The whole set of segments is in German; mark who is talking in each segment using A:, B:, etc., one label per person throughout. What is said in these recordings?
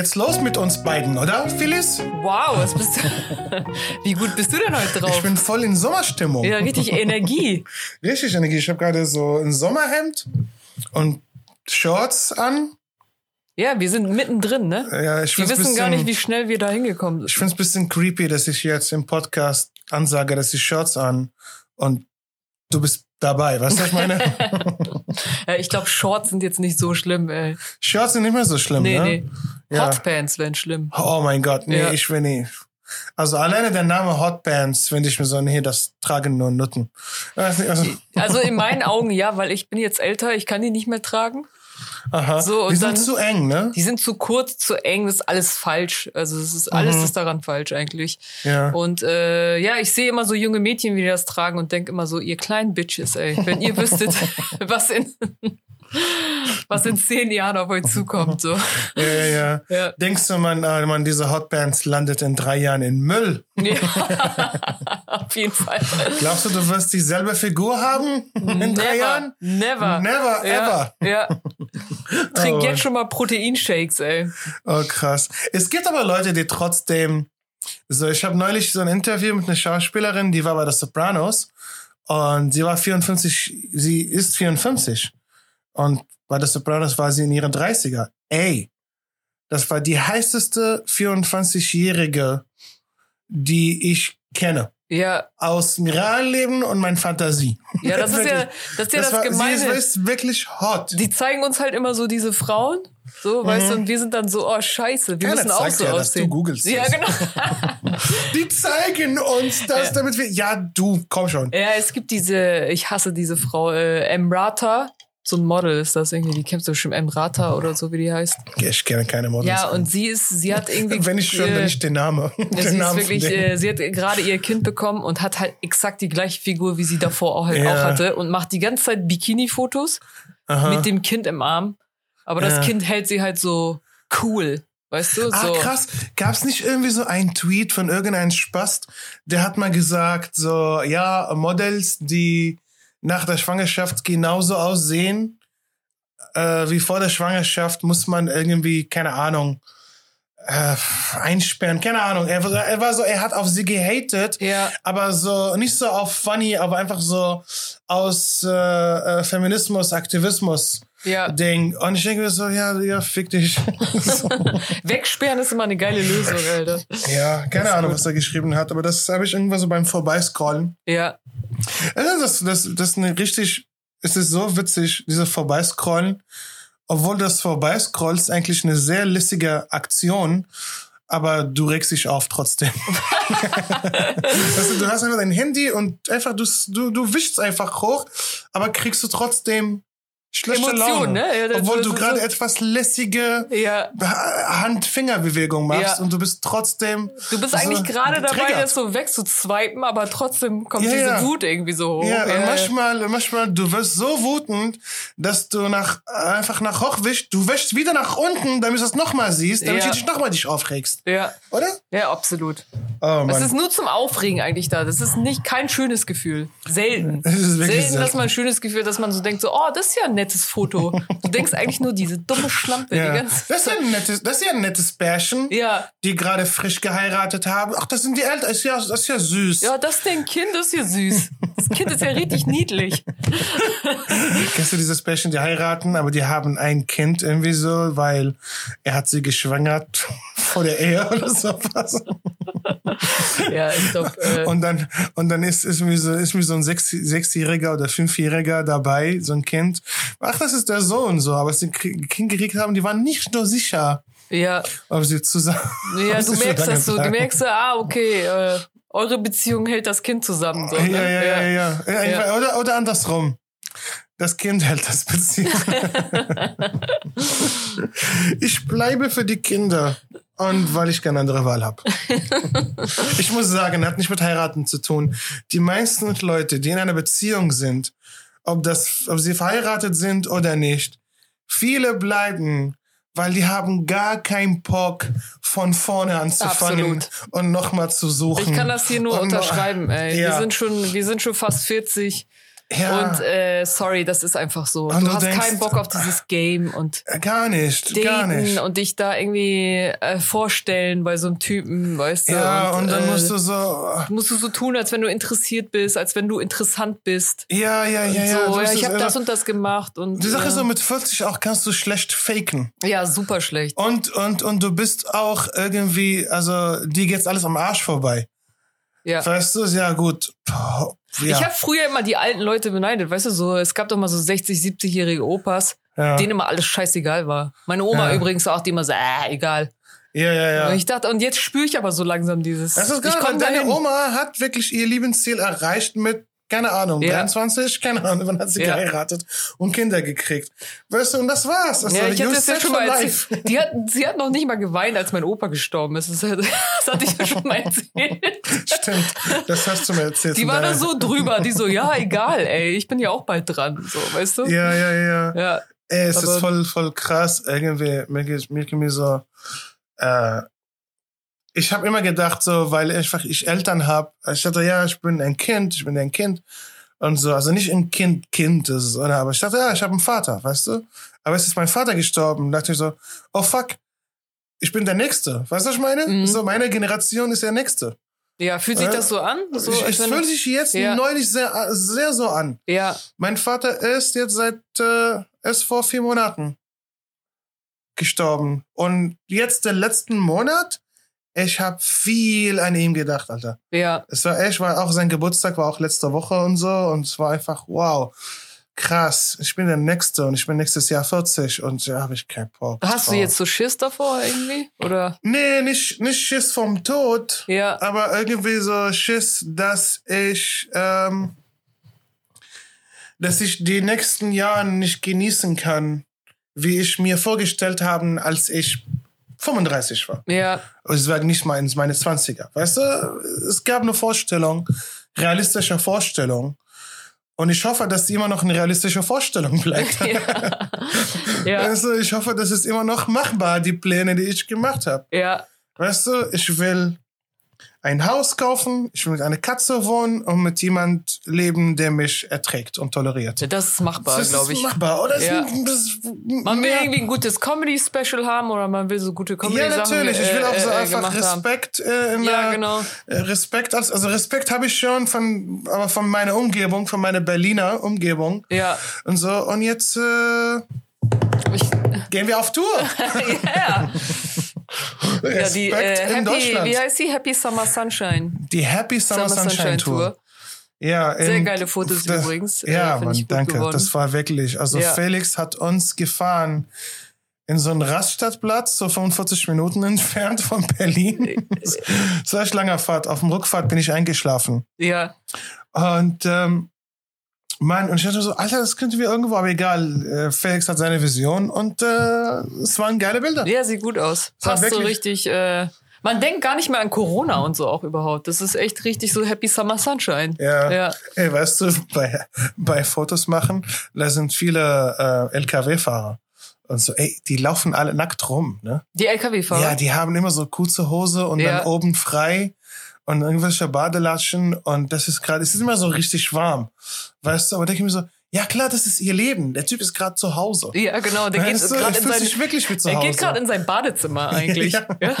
A: Geht's los mit uns beiden, oder, Phyllis?
B: Wow, was bist du? Wie gut bist du denn heute drauf?
A: Ich bin voll in Sommerstimmung.
B: ja, richtig Energie.
A: Richtig Energie. Ich habe gerade so ein Sommerhemd und Shorts an.
B: Ja, wir sind mittendrin, ne?
A: Ja, ich
B: Wir wissen gar
A: bisschen-
B: nicht, wie schnell wir da hingekommen
A: Ich
B: sind.
A: finde es ein bisschen creepy, dass ich jetzt im Podcast ansage, dass ich Shorts an und du bist dabei. Weißt du, was ich meine?
B: Ja, ich glaube, Shorts sind jetzt nicht so schlimm, ey.
A: Shorts sind nicht mehr so schlimm,
B: Nee,
A: ne?
B: nee.
A: Ja.
B: Hotpants wären schlimm.
A: Oh mein Gott, nee,
B: Ja.
A: ich will nicht. Also alleine der Name Hotbands finde ich mir so, nee, das tragen nur Nutten. Also,
B: Also in meinen Augen ja, weil ich bin jetzt älter, ich kann die nicht mehr tragen.
A: Aha.
B: So,
A: Die sind
B: dann-
A: zu eng, ne?
B: Die sind zu kurz, zu eng, das ist alles falsch. Also es ist alles
A: Mhm.
B: ist daran falsch eigentlich.
A: Ja.
B: Und äh, ja, ich sehe immer so junge Mädchen, wie die das tragen und denke immer so, ihr kleinen Bitches, ey, wenn ihr wüsstet, was in was in zehn Jahren auf euch zukommt. So.
A: Ja, ja, ja. Denkst du, man, äh, man, diese Hotbands landet in drei Jahren in Müll?
B: Ja, auf jeden Fall.
A: Glaubst du, du wirst dieselbe Figur haben in drei Jahren?
B: Never.
A: Never,
B: ja, Ja. Trink
A: Oh.
B: jetzt schon mal Proteinshakes, ey.
A: Oh, krass. Es gibt aber Leute, die trotzdem. So, ich habe neulich so ein Interview mit einer Schauspielerin, die war bei The Sopranos und sie war 54, sie ist 54. Und bei The Sopranos war sie in ihren 30er. Ey, das war die heißeste 24-Jährige, die ich kenne.
B: Ja,
A: Aus dem Realleben und mein Fantasie.
B: ja, das ist ja das, ist ja das,
A: war,
B: Gemeine.
A: Sie ist, wirklich hot.
B: Die zeigen uns halt immer so diese Frauen, so, weißt du, und wir sind dann so, oh Scheiße, wir
A: Mhm. Keiner
B: müssen auch so
A: ja, dass du
B: aussehen.
A: googelst
B: Ja,
A: das.
B: genau.
A: Die zeigen uns das,
B: Ja.
A: damit wir. Ja, du, komm schon.
B: ja, es gibt diese, ich hasse diese Frau, äh, Emrata, so ein Model ist das irgendwie, die kennst du bestimmt, Emrata oder so, wie die heißt.
A: Ich kenne keine Models.
B: Ja, und sie ist, sie hat irgendwie.
A: wenn ich schon,
B: äh,
A: wenn ich den Namen.
B: Ja,
A: den
B: sie
A: Namen
B: wirklich, äh, sie hat gerade ihr Kind bekommen und hat halt exakt die gleiche Figur, wie sie davor auch, halt
A: Ja.
B: auch hatte und macht die ganze Zeit Bikini-Fotos mit dem Kind im Arm. Aber das
A: Ja.
B: Kind hält sie halt so cool, weißt du?
A: Ah,
B: so.
A: krass. Gab's nicht irgendwie so einen Tweet von irgendeinem Spast, der hat mal gesagt, so, ja, Models, die nach der Schwangerschaft genauso aussehen, äh, wie vor der Schwangerschaft, muss man irgendwie, keine Ahnung, äh, einsperren, keine Ahnung. Er, war- er war so, er hat auf sie gehatet,
B: Ja.
A: aber so, nicht so auf funny, aber einfach so aus äh, äh, Feminismus, Aktivismus.
B: Ja.
A: Ding. Und ich denke mir so, ja, ja, fick dich. so.
B: Wegsperren ist immer eine geile Lösung, Alter.
A: Ja, keine Ahnung, was er geschrieben hat, aber das habe ich irgendwann so beim Vorbeiscrollen.
B: Ja.
A: Also das, das, das ist eine richtig, es ist so witzig, diese Vorbeiscrollen. Obwohl das Vorbeiscrollen ist eigentlich eine sehr lässige Aktion, aber du regst dich auf trotzdem. du, du hast einfach dein Handy und einfach, du, du, du wischst einfach hoch, aber kriegst du trotzdem schlechte Laune.
B: Emotionen, ne? Ja,
A: Obwohl du gerade
B: so-
A: etwas lässige
B: Ja.
A: Hand-Finger-Bewegung machst
B: Ja.
A: und du bist trotzdem.
B: Du bist
A: so
B: eigentlich gerade dabei, das so wegzuswipen, aber trotzdem kommt diese. Wut irgendwie so hoch.
A: Ja, und manchmal, manchmal, du wirst so wutend, dass du nach, einfach nach hoch wischst, du wäschst wieder nach unten, damit du es nochmal siehst, damit du dich nochmal dich aufregst.
B: ja.
A: Oder?
B: Ja, absolut.
A: Oh
B: Es ist nur zum Aufregen eigentlich da. Das ist nicht kein schönes Gefühl. Selten.
A: Wirklich
B: Selten, dass
A: selten.
B: man ein schönes Gefühl, dass man so denkt, so, oh, das ist ja ein nettes Foto. Du denkst eigentlich nur diese dumme Schlampe.
A: Ja.
B: Die ganze
A: Das, ist ja ein nettes, das ist ja ein nettes Pärchen,
B: ja,
A: die gerade frisch geheiratet haben. Ach, das sind die Eltern. Das ist ja, das ist ja süß.
B: ja, das ist dein Kind, das ist ja süß. Das Kind ist ja richtig niedlich.
A: Kennst du dieses Pärchen, die heiraten, aber die haben ein Kind irgendwie so, weil er hat sie geschwängert vor der Ehe oder sowas.
B: Ja, ich glaube, äh,
A: Und dann, und dann ist, ist mir so, ist mir so ein Sechs, Sechsjähriger oder Fünfjähriger dabei, so ein Kind. Ach, das ist der Sohn, so. Aber als die Kri- Kind gekriegt haben, die waren nicht nur sicher,
B: ja,
A: ob sie zusammen.
B: ja, du
A: sie
B: merkst das so. Du merkst ah, okay, äh, eure Beziehung hält das Kind zusammen. So, ne?
A: Ja, ja, ja, ja. ja.
B: Ja.
A: Oder, oder andersrum. Das Kind hält das Beziehung. ich bleibe für die Kinder. Und weil ich keine andere Wahl habe. ich muss sagen, hat nicht mit heiraten zu tun. Die meisten Leute, die in einer Beziehung sind, ob, das, ob sie verheiratet sind oder nicht, viele bleiben, weil die haben gar keinen Bock, von vorne anzufangen
B: Absolut.
A: und nochmal zu suchen.
B: Ich kann das hier nur
A: Und
B: unterschreiben, ey.
A: Ja.
B: Wir sind schon, wir sind schon fast 40.
A: Ja.
B: Und äh, sorry, das ist einfach so.
A: Und
B: du
A: du
B: hast
A: denkst-
B: keinen Bock auf dieses Game und
A: Äh, Gar nicht, gar
B: daten
A: nicht.
B: und dich da irgendwie äh, vorstellen bei so einem Typen, weißt du?
A: Ja, und, dann
B: äh,
A: musst du so,
B: musst du so tun, als wenn du interessiert bist, als wenn du interessant bist.
A: ja, ja, ja, ja.
B: so, ja, ich habe das und das gemacht und
A: Die Sache
B: äh,
A: ist so, mit 40 auch kannst du schlecht faken.
B: ja, super schlecht.
A: Und, und, und du bist auch irgendwie, also, dir geht's alles am Arsch vorbei.
B: Ja.
A: Weißt du, ja gut. Ja.
B: Ich habe früher immer die alten Leute beneidet, weißt du, so es gab doch mal so 60, 70-jährige Opas,
A: ja.
B: denen immer alles scheißegal war. Meine Oma
A: Ja.
B: übrigens auch, die immer so, äh, egal.
A: ja, ja, ja.
B: Und ich dachte, und jetzt spüre ich aber so langsam dieses.
A: Das ist
B: ich
A: geil,
B: komm
A: deine
B: dahin.
A: Oma hat wirklich ihr Lebensziel erreicht mit, keine Ahnung,
B: Ja.
A: 23, keine Ahnung, wann hat sie
B: Ja.
A: geheiratet und Kinder gekriegt. Weißt du, und das war's. Also,
B: Ja, ich
A: you
B: hatte das ja schon mal erzählt. Die hat, sie hat noch nicht mal geweint, als mein Opa gestorben ist. Das, das hatte ich ja schon mal erzählt.
A: Stimmt, das hast du mir erzählt.
B: Die war da so drüber, die so, ja, egal, ey, ich bin ja auch bald dran, so, weißt du?
A: Ja, ja, ja.
B: Ja,
A: Ey, es
B: Aber-
A: ist voll, voll krass. Irgendwie, mir geht mir so, äh, ich habe immer gedacht, so, weil einfach ich Eltern habe, ich dachte, ja, ich bin ein Kind, ich bin ein Kind und so, also nicht ein Kind, Kind, ist, oder, aber ich dachte, ja, ich habe einen Vater, weißt du? Aber es ist mein Vater gestorben, dachte ich so, oh fuck, ich bin der Nächste, weißt du, was ich meine?
B: Mhm.
A: So, meine Generation ist der Nächste.
B: ja fühlt sich
A: Äh,
B: das so an? So,
A: ich, es fühlt sich jetzt
B: Ja.
A: neulich sehr, sehr so an.
B: ja,
A: Mein Vater ist jetzt seit, äh, ist vor vier Monaten gestorben. Und jetzt den letzten Monat, ich habe viel an ihm gedacht, Alter.
B: ja,
A: Es war echt, war auch sein Geburtstag war auch letzte Woche und so. Und es war einfach, wow, krass. Ich bin der Nächste und ich bin nächstes Jahr 40 und da habe ich keinen Bock.
B: Hast du jetzt so Schiss davor irgendwie? Oder?
A: Nee, nicht, nicht Schiss vom Tod.
B: Ja,
A: aber irgendwie so Schiss, dass ich, ähm, dass ich die nächsten Jahre nicht genießen kann, wie ich mir vorgestellt habe, als ich 35 war.
B: ja,
A: Es war nicht mal in meine 20er. Weißt du, es gab eine Vorstellung, realistische Vorstellung. Und ich hoffe, dass die immer noch eine realistische Vorstellung bleibt.
B: ja, ja,
A: Also ich hoffe, das ist immer noch machbar, die Pläne, die ich gemacht habe.
B: ja,
A: Weißt du, ich will ein Haus kaufen, ich will mit einer Katze wohnen und mit jemand leben, der mich erträgt und toleriert.
B: das ist machbar, glaube
A: ist
B: ich.
A: machbar, oder? Das
B: Ja.
A: ist- ist
B: Man will
A: mehr-
B: irgendwie ein gutes Comedy-Special haben oder man will so gute comedy
A: ja, natürlich. Ich will auch so
B: äh,
A: einfach. Respekt äh, in
B: Ja, genau.
A: äh, Respekt als, also Respekt habe ich schon von, aber von meiner Umgebung, von meiner Berliner Umgebung
B: Ja,
A: und so. Und jetzt äh,
B: ich,
A: gehen wir auf Tour.
B: ja. Ja, die äh,
A: in
B: Happy,
A: Deutschland.
B: wie heißt die? Happy Summer Sunshine.
A: Die Happy Summer, Sunshine, Tour. Ja,
B: Sehr
A: in-
B: geile Fotos
A: da-
B: übrigens. Äh,
A: Ja,
B: find
A: Mann, danke.
B: geworden.
A: Das war wirklich. Also
B: Ja.
A: Felix hat uns gefahren in so einen Raststadtplatz, so 45 Minuten entfernt von Berlin. Das war echt langer Fahrt. Auf dem Rückfahrt bin ich eingeschlafen.
B: Ja,
A: Und ähm, Mann, und ich dachte so, Alter, das könnten wir irgendwo, aber egal. Äh, Felix hat seine Vision und äh, es waren geile Bilder.
B: ja, sieht gut aus. Passt so richtig. Äh, man denkt gar nicht mehr an Corona und so auch überhaupt. Das ist echt richtig so Happy Summer Sunshine.
A: Ja.
B: Ja.
A: Ey, weißt du, bei, bei Fotos machen, da sind viele äh, LKW-Fahrer. Und so, ey, die laufen alle nackt rum, ne?
B: Die LKW-Fahrer.
A: Ja, die haben immer so kurze Hose und
B: Ja.
A: dann oben frei und irgendwelche Badelatschen und das ist gerade, es ist immer so richtig warm. Weißt du, aber denke ich mir so, ja klar, das ist ihr Leben. Der Typ ist gerade zu Hause.
B: Ja, genau. Der geht
A: Weißt du,
B: gerade
A: er
B: in sein,
A: wirklich wie zu
B: er
A: Hause.
B: geht gerade in sein Badezimmer eigentlich.
A: Ja.
B: Ja.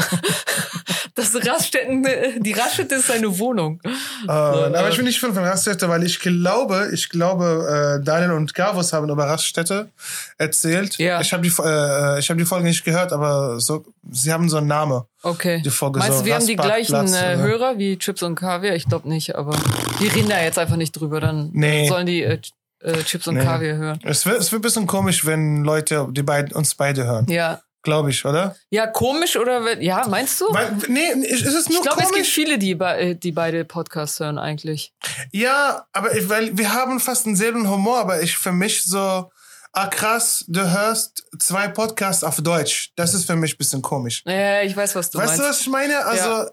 B: Das Raststätten, die Raststätte ist seine Wohnung.
A: Äh, aber ich bin nicht von Raststätte, weil ich glaube, ich glaube, äh, Daniel und Gavus haben über Raststätte erzählt.
B: Ja.
A: Ich habe die, äh, ich habe die Folge nicht gehört, aber so, sie haben so einen Namen.
B: Okay.
A: Die Folge
B: Meinst
A: so
B: du, wir haben die gleichen äh? Hörer wie Chips und Kaviar? Ich glaube nicht, aber wir reden da jetzt einfach nicht drüber. Dann
A: Nee.
B: sollen die äh, äh, Chips und
A: Nee.
B: Kaviar hören.
A: Es wird, es wird ein bisschen komisch, wenn Leute die beiden, uns beide hören.
B: Ja.
A: Glaube ich, oder?
B: Ja, komisch oder wenn- ja, meinst du?
A: Weil, nee, ist es nur
B: ich glaube, es gibt
A: komisch?
B: viele, die, die beide Podcasts hören eigentlich.
A: Ja, aber ich, weil wir haben fast denselben Humor, aber ich für mich so, ah krass, du hörst zwei Podcasts auf Deutsch. Das ist für mich ein bisschen komisch.
B: Ja, ich weiß, was du
A: weißt
B: meinst.
A: du, was ich meine? Also,
B: Ja.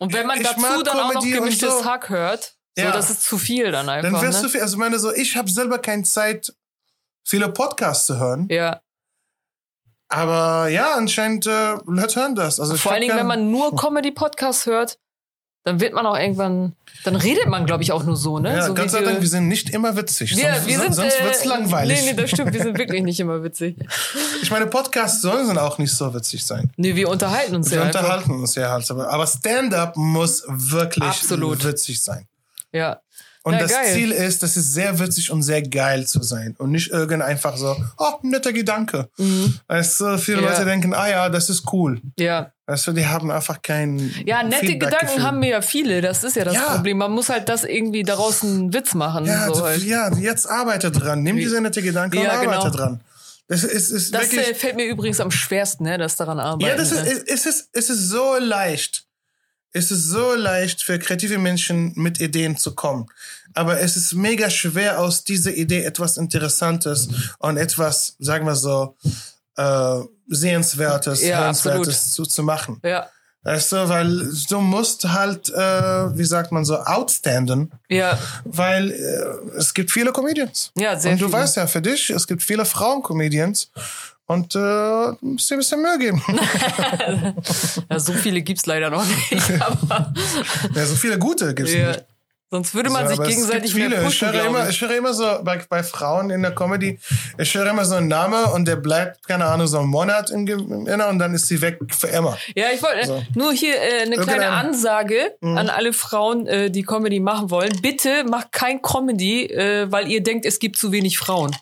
B: Und wenn man
A: ich
B: dazu dann auch noch
A: Comedy
B: gemischtes
A: so.
B: Hack hört, so,
A: Ja.
B: das ist zu viel dann einfach.
A: dann wirst
B: ne?
A: du viel, also ich meine so, ich habe selber keine Zeit, viele Podcasts zu hören.
B: Ja.
A: Aber ja, anscheinend äh, Leute hören das. Also
B: Vor allen Dingen, wenn man nur Comedy-Podcasts hört, dann wird man auch irgendwann, dann redet man, glaube ich, auch nur so, ne?
A: Ja,
B: so
A: sei Dank, wir sind nicht immer witzig.
B: wir,
A: sonst
B: wir sind,
A: sonst
B: äh,
A: wird's langweilig.
B: Nee, nee, das stimmt, wir sind wirklich nicht immer witzig.
A: Ich meine, Podcasts sollen auch nicht so witzig sein.
B: Nee, wir unterhalten uns
A: Wir
B: ja einfach.
A: unterhalten uns ja halt. Aber aber Stand-up muss wirklich
B: Absolut.
A: witzig sein.
B: Ja.
A: Und
B: ja,
A: das
B: geil.
A: Ziel ist, das ist sehr witzig und sehr geil zu sein. Und nicht irgend einfach so, oh, netter Gedanke. Weißt du, viele
B: Mhm. Ja.
A: Leute denken, ah ja, das ist cool.
B: Ja.
A: Weißt du, die haben einfach kein
B: Ja, nette
A: Feedback-Gefühl.
B: Gedanken haben wir ja viele. Das ist ja das
A: Ja.
B: Problem. Man muss halt das irgendwie daraus einen Witz machen.
A: Ja,
B: so halt.
A: ja, jetzt arbeite dran. Nimm diese nette Gedanken
B: Ja,
A: und arbeite
B: genau.
A: dran. Das ist, ist
B: Das
A: wirklich.
B: äh, fällt mir übrigens am schwersten, ne, das daran arbeiten.
A: Ja, das ist,
B: ne?
A: es, es ist, es ist so leicht. Es ist so leicht für kreative Menschen mit Ideen zu kommen. Aber es ist mega schwer, aus dieser Idee etwas Interessantes und etwas, sagen wir so, äh, Sehenswertes,
B: Ja,
A: Hörenswertes zu, zu machen.
B: ja,
A: Weißt du, weil du musst halt, äh, wie sagt man so, outstanden,
B: ja,
A: weil äh, es gibt viele Comedians.
B: ja, sehr
A: und du
B: viele.
A: weißt ja, für dich, es gibt viele Frauen-Comedians. Und äh, musst dir ein bisschen Mühe geben.
B: Ja, so viele gibt's leider noch nicht. Aber
A: ja, so viele gute gibt's
B: ja.
A: nicht.
B: sonst würde man
A: So,
B: sich gegenseitig
A: gibt
B: mehr
A: viele. Ich
B: pushen,
A: höre, immer,
B: ich.
A: höre immer so bei, bei Frauen in der Comedy, ich höre immer so einen Namen und der bleibt, keine Ahnung, so einen Monat im Gehirn und dann ist sie weg für immer.
B: Ja, ich wollte
A: So.
B: nur hier äh, eine kleine Ansage
A: Mhm.
B: an alle Frauen, äh, die Comedy machen wollen. Bitte macht kein Comedy, äh, weil ihr denkt, es gibt zu wenig Frauen.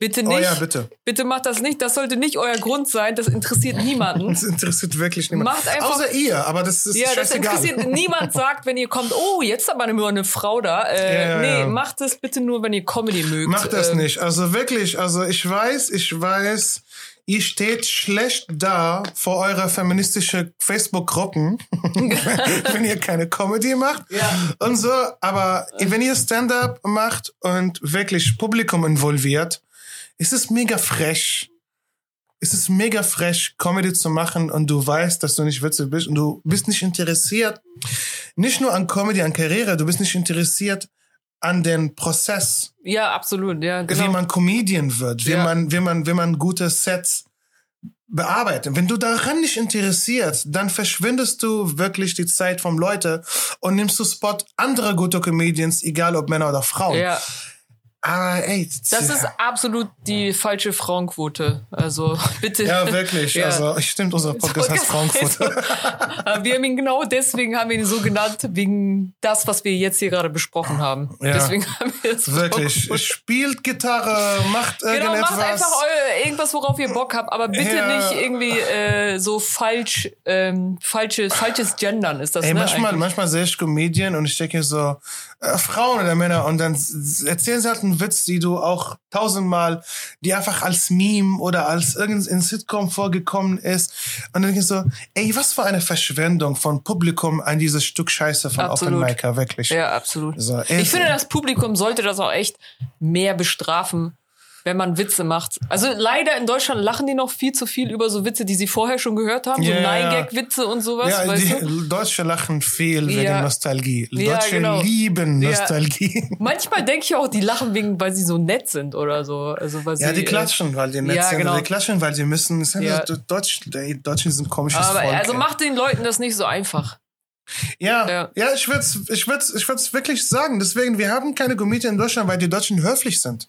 B: Bitte nicht.
A: Oh ja, bitte.
B: Bitte macht das nicht. Das sollte nicht euer Grund sein. Das interessiert niemanden.
A: Das interessiert wirklich niemand.
B: Macht einfach-
A: Außer ihr, aber das ist
B: Ja, das interessiert niemand sagt, wenn ihr kommt, oh, jetzt aber nur eine Frau da. Äh,
A: Ja, ja,
B: nee,
A: ja.
B: macht das bitte nur, wenn ihr Comedy mögt.
A: Macht das
B: Ähm,
A: nicht. Also wirklich, also ich weiß, ich weiß, ihr steht schlecht da vor eurer feministische Facebook-Gruppen, wenn ihr keine Comedy macht
B: Ja.
A: und so. Aber wenn ihr Stand-up macht und wirklich Publikum involviert, ist es mega frech. Es ist mega frech, Comedy zu machen und du weißt, dass du nicht witzig bist und du bist nicht interessiert, nicht nur an Comedy, an Karriere, du bist nicht interessiert an den Prozess
B: Ja, absolut. Ja,
A: wie
B: genau.
A: man Comedian wird, wie
B: Ja.
A: man, wie man, wie man gute Sets bearbeitet. Wenn du daran nicht interessiert, dann verschwindest du wirklich die Zeit vom Leute und nimmst du Spot andere gute Comedians, egal ob Männer oder Frauen.
B: ja,
A: Aber ey,
B: das ist absolut die falsche Frauenquote. Also bitte.
A: ja wirklich.
B: Ja.
A: Also stimmt, unser Podcast heißt Frauenquote.
B: Aber wir haben ihn genau deswegen haben wir ihn so genannt, wegen das, was wir jetzt hier gerade besprochen haben.
A: Ja.
B: Deswegen haben wir es
A: Wirklich. Spielt Gitarre, macht
B: Genau,
A: irgendetwas.
B: macht einfach irgendwas, worauf ihr Bock habt, aber bitte
A: Ja.
B: nicht irgendwie äh, so falsch, ähm, falsche, falsches Gendern ist das,
A: Ey,
B: ne?
A: manchmal,
B: eigentlich.
A: manchmal sehe ich Comedian und ich denke so, äh, Frauen oder Männer und dann erzählen sie halt einen Witz, die du auch tausendmal, die einfach als Meme oder als irgendein Sitcom vorgekommen ist. Und dann ich so, ey, was für eine Verschwendung von Publikum an dieses Stück Scheiße von
B: Absolut.
A: Open Micer, wirklich.
B: Ja, absolut.
A: So,
B: Ich finde, das Publikum sollte das auch echt mehr bestrafen, wenn man Witze macht. Also leider in Deutschland lachen die noch viel zu viel über so Witze, die sie vorher schon gehört haben, so
A: Ja, ja, ja.
B: Nein-Gag-Witze und sowas,
A: ja,
B: weißt
A: die? Deutsche lachen viel wegen
B: Ja.
A: Nostalgie.
B: Ja,
A: Deutsche
B: genau.
A: lieben
B: Ja.
A: Nostalgie.
B: Manchmal denke ich auch, die lachen wegen, weil sie so nett sind oder so. Also, weil
A: Ja,
B: sie,
A: die klatschen, weil die nett
B: ja,
A: sind.
B: genau.
A: Die klatschen, weil sie müssen.
B: Ja.
A: so Deutsch, die Deutschen sind komisches
B: Aber
A: Volk.
B: also
A: ey.
B: macht den Leuten das nicht so einfach.
A: Ja,
B: Ja.
A: ja, ich würde es ich würd's, ich würd's wirklich sagen. Deswegen, wir haben keine Comedian in Deutschland, weil die Deutschen höflich sind.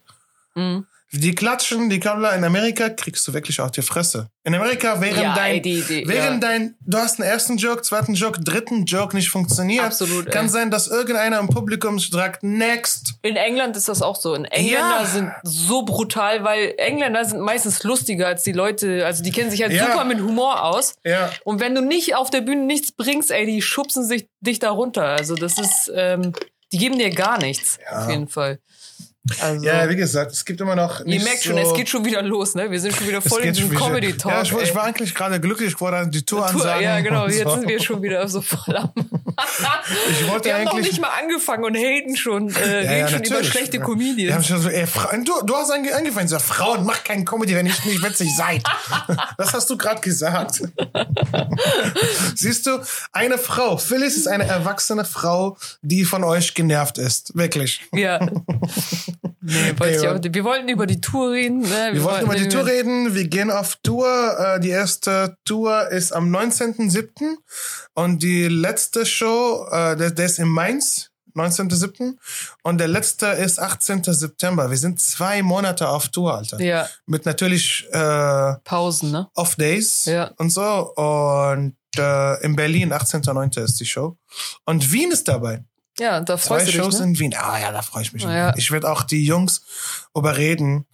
B: Mhm.
A: Die klatschen, die kommen in Amerika, kriegst du wirklich auf die Fresse. In Amerika, während
B: Ja,
A: dein,
B: ey, die- die-
A: während
B: ja.
A: dein, du hast einen ersten Joke, zweiten Joke, dritten Joke nicht funktioniert,
B: Absolut,
A: kann
B: ey.
A: sein, dass irgendeiner im Publikum sagt, next.
B: In England ist das auch so. In Engländer
A: Ja.
B: sind so brutal, weil Engländer sind meistens lustiger als die Leute. Also die kennen sich halt
A: Ja.
B: super mit Humor aus.
A: Ja.
B: Und wenn du nicht auf der Bühne nichts bringst, ey, die schubsen sich dich da runter. Also das ist, ähm, die geben dir gar nichts. Auf jeden Fall. Also,
A: Ja, wie gesagt, es gibt immer noch
B: ihr
A: nicht
B: merkt
A: so
B: schon, es geht schon wieder los, ne? Wir sind schon wieder voll in diesem
A: wieder-
B: Comedy-Talk.
A: Ja, ich, war- ich war eigentlich gerade glücklich geworden, die Tour,
B: Tour,
A: ansagen.
B: ja, genau. Jetzt
A: so.
B: sind wir schon wieder so voll am.
A: Ich wollte
B: wir haben noch nicht mal angefangen und haten schon, äh,
A: Ja,
B: reden
A: ja,
B: schon über schlechte
A: Wir haben
B: Comedians.
A: schon so, ey, du, du hast ange angefangen, so, Frauen, macht keinen Comedy, wenn ihr nicht witzig seid. das hast du gerade gesagt. Siehst du, eine Frau, Phyllis ist eine erwachsene Frau, die von euch genervt ist. Wirklich.
B: Ja. Nee, wollte ich
A: Ey,
B: auch, wir wollten über die Tour reden. Ne?
A: Wir wollten über die Tour reden. Wir gehen auf Tour. Äh, Die erste Tour ist am 19.07. Und die letzte Show, äh, der, der ist in Mainz, 19.07. Und der letzte ist 18. September. Wir sind zwei Monate auf Tour, Alter.
B: Ja,
A: Mit natürlich äh,
B: Pausen, ne?
A: Off-Days
B: Ja.
A: und so. Und äh, in Berlin, 18.09. ist die Show. Und Wien ist dabei.
B: Ja, da
A: Zwei
B: freust du dich,
A: Shows
B: ne?
A: in Wien. Ah ja, da freue ich mich.
B: Ja.
A: Ich werde auch die Jungs überreden,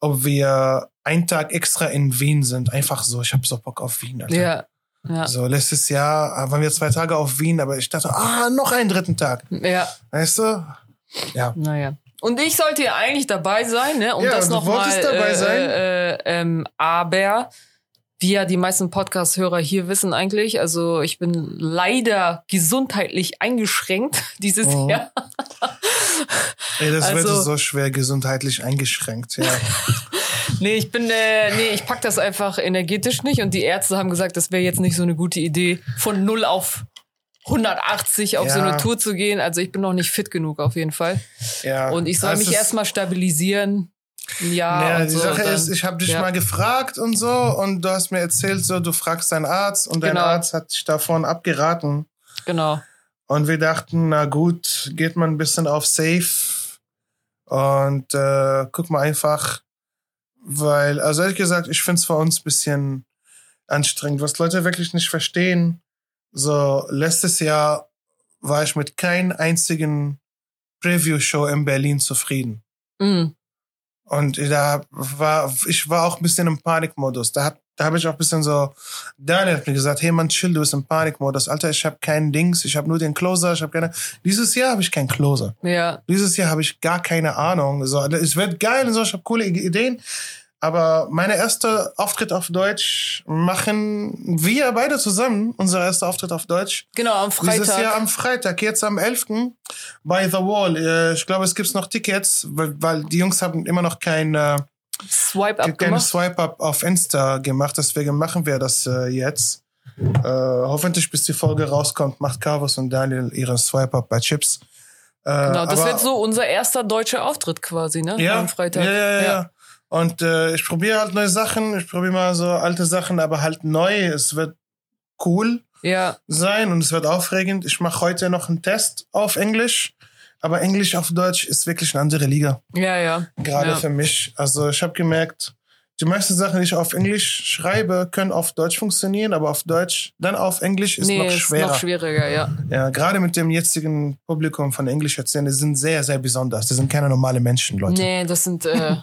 A: ob wir einen Tag extra in Wien sind. Einfach so, ich habe so Bock auf Wien. Alter.
B: Ja, ja,
A: So, letztes Jahr waren wir zwei Tage auf Wien, aber ich dachte, ah, noch einen dritten Tag.
B: ja,
A: Weißt du? Ja.
B: naja. Und ich sollte ja eigentlich dabei sein, ne? Um
A: Ja,
B: das
A: du
B: nochmal.
A: wolltest dabei
B: äh,
A: sein.
B: Äh, äh, ähm, aber wie ja die meisten Podcast-Hörer hier wissen eigentlich, also ich bin leider gesundheitlich eingeschränkt dieses
A: Mhm.
B: Jahr.
A: Ey, das
B: Also-
A: wird so schwer gesundheitlich eingeschränkt. Ja.
B: Nee, ich bin, äh, nee, ich pack das einfach energetisch nicht. Und die Ärzte haben gesagt, das wäre jetzt nicht so eine gute Idee, von 0 auf 180 auf so
A: Ja.
B: eine Tour zu gehen. Also ich bin noch nicht fit genug auf jeden Fall.
A: ja.
B: Und ich soll mich erstmal stabilisieren. Ja,
A: Ja,
B: und
A: die
B: so,
A: Sache
B: dann-
A: ist, ich habe dich
B: ja.
A: mal gefragt und so und du hast mir erzählt, so du fragst deinen Arzt und dein
B: Genau.
A: Arzt hat dich davon abgeraten.
B: Genau.
A: Und wir dachten, na gut, geht man ein bisschen auf Safe und äh, guck mal einfach, weil, also ehrlich gesagt, ich finde es für uns ein bisschen anstrengend, was Leute wirklich nicht verstehen. So, letztes Jahr war ich mit keinem einzigen Preview-Show in Berlin zufrieden.
B: Mm.
A: Und da war, ich war auch ein bisschen im Panikmodus. Da, hat- da habe ich auch ein bisschen so, Daniel hat mir gesagt, hey Mann, chill, du bist im Panikmodus. Alter, ich habe keinen Dings, ich habe nur den Closer, ich habe keine, dieses Jahr habe ich keinen Closer.
B: Ja,
A: Dieses Jahr habe ich gar keine Ahnung. So, es wird geil und so, ich habe coole Ideen. Aber meine erste Auftritt auf Deutsch machen wir beide zusammen, unser erster Auftritt auf Deutsch.
B: genau, am
A: Dieses Jahr
B: Freitag.
A: am Freitag, jetzt am 11. bei The Wall. Äh, Ich glaube, es gibt noch Tickets, weil, weil die Jungs haben immer noch kein, äh,
B: Swipe
A: kein. Swipe-Up auf Insta gemacht. Deswegen machen wir das äh, jetzt. Hoffentlich, bis die Folge rauskommt, macht Carvos und Daniel ihren Swipe-Up bei Chips.
B: Genau, das wird so unser erster deutscher Auftritt quasi, ne?
A: ja,
B: Am Freitag.
A: Ja, ja, ja. Und äh, ich probiere halt neue Sachen. Ich probiere mal so alte Sachen, aber halt neu. Es wird cool
B: Ja,
A: sein und es wird aufregend. Ich mache heute noch einen Test auf Englisch. Aber Englisch auf Deutsch ist wirklich eine andere Liga.
B: ja, ja.
A: Gerade
B: ja.
A: für mich. Also ich habe gemerkt, die meisten Sachen, die ich auf Englisch schreibe, können auf Deutsch funktionieren, aber auf Deutsch, dann auf Englisch ist
B: nee,
A: noch
B: ist
A: schwerer.
B: noch schwieriger, ja.
A: ja, gerade mit dem jetzigen Publikum von Englisch erzählen, die sind sehr, sehr besonders. Die sind keine normale Menschen, Leute.
B: Nee, das sind äh,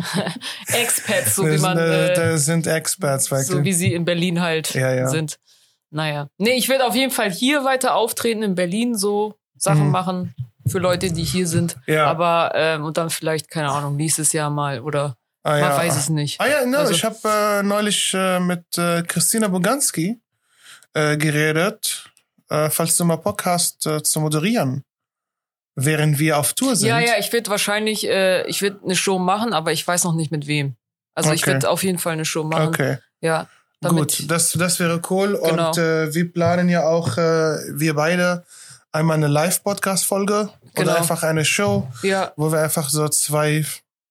B: Expats, so wie
A: das,
B: man,
A: sind, äh,
B: äh,
A: das sind Experts, wirklich.
B: so wie sie in Berlin halt
A: Ja, ja.
B: sind. Naja. Nee, ich werde auf jeden Fall hier weiter auftreten, in Berlin so Sachen
A: Mhm.
B: machen für Leute, die hier sind.
A: Ja.
B: Aber, ähm, und dann vielleicht, keine Ahnung, nächstes Jahr mal oder
A: ah,
B: man
A: ja.
B: weiß es nicht.
A: Ah ja, no,
B: Also-
A: ich habe äh, neulich äh, mit äh, Christina Boganski äh, geredet, äh, falls du mal Podcast äh, zu moderieren, während wir auf Tour sind.
B: Ja, ja, ich werde wahrscheinlich, ich werde eine Show machen, aber ich weiß noch nicht mit wem. Also ich
A: Okay.
B: werde auf jeden Fall eine Show machen.
A: Okay,
B: Ja.
A: Gut, das, das wäre cool.
B: Genau.
A: Und wir planen ja auch, wir beide, einmal eine Live-Podcast-Folge
B: Genau.
A: oder einfach eine Show,
B: Ja,
A: wo wir einfach so zwei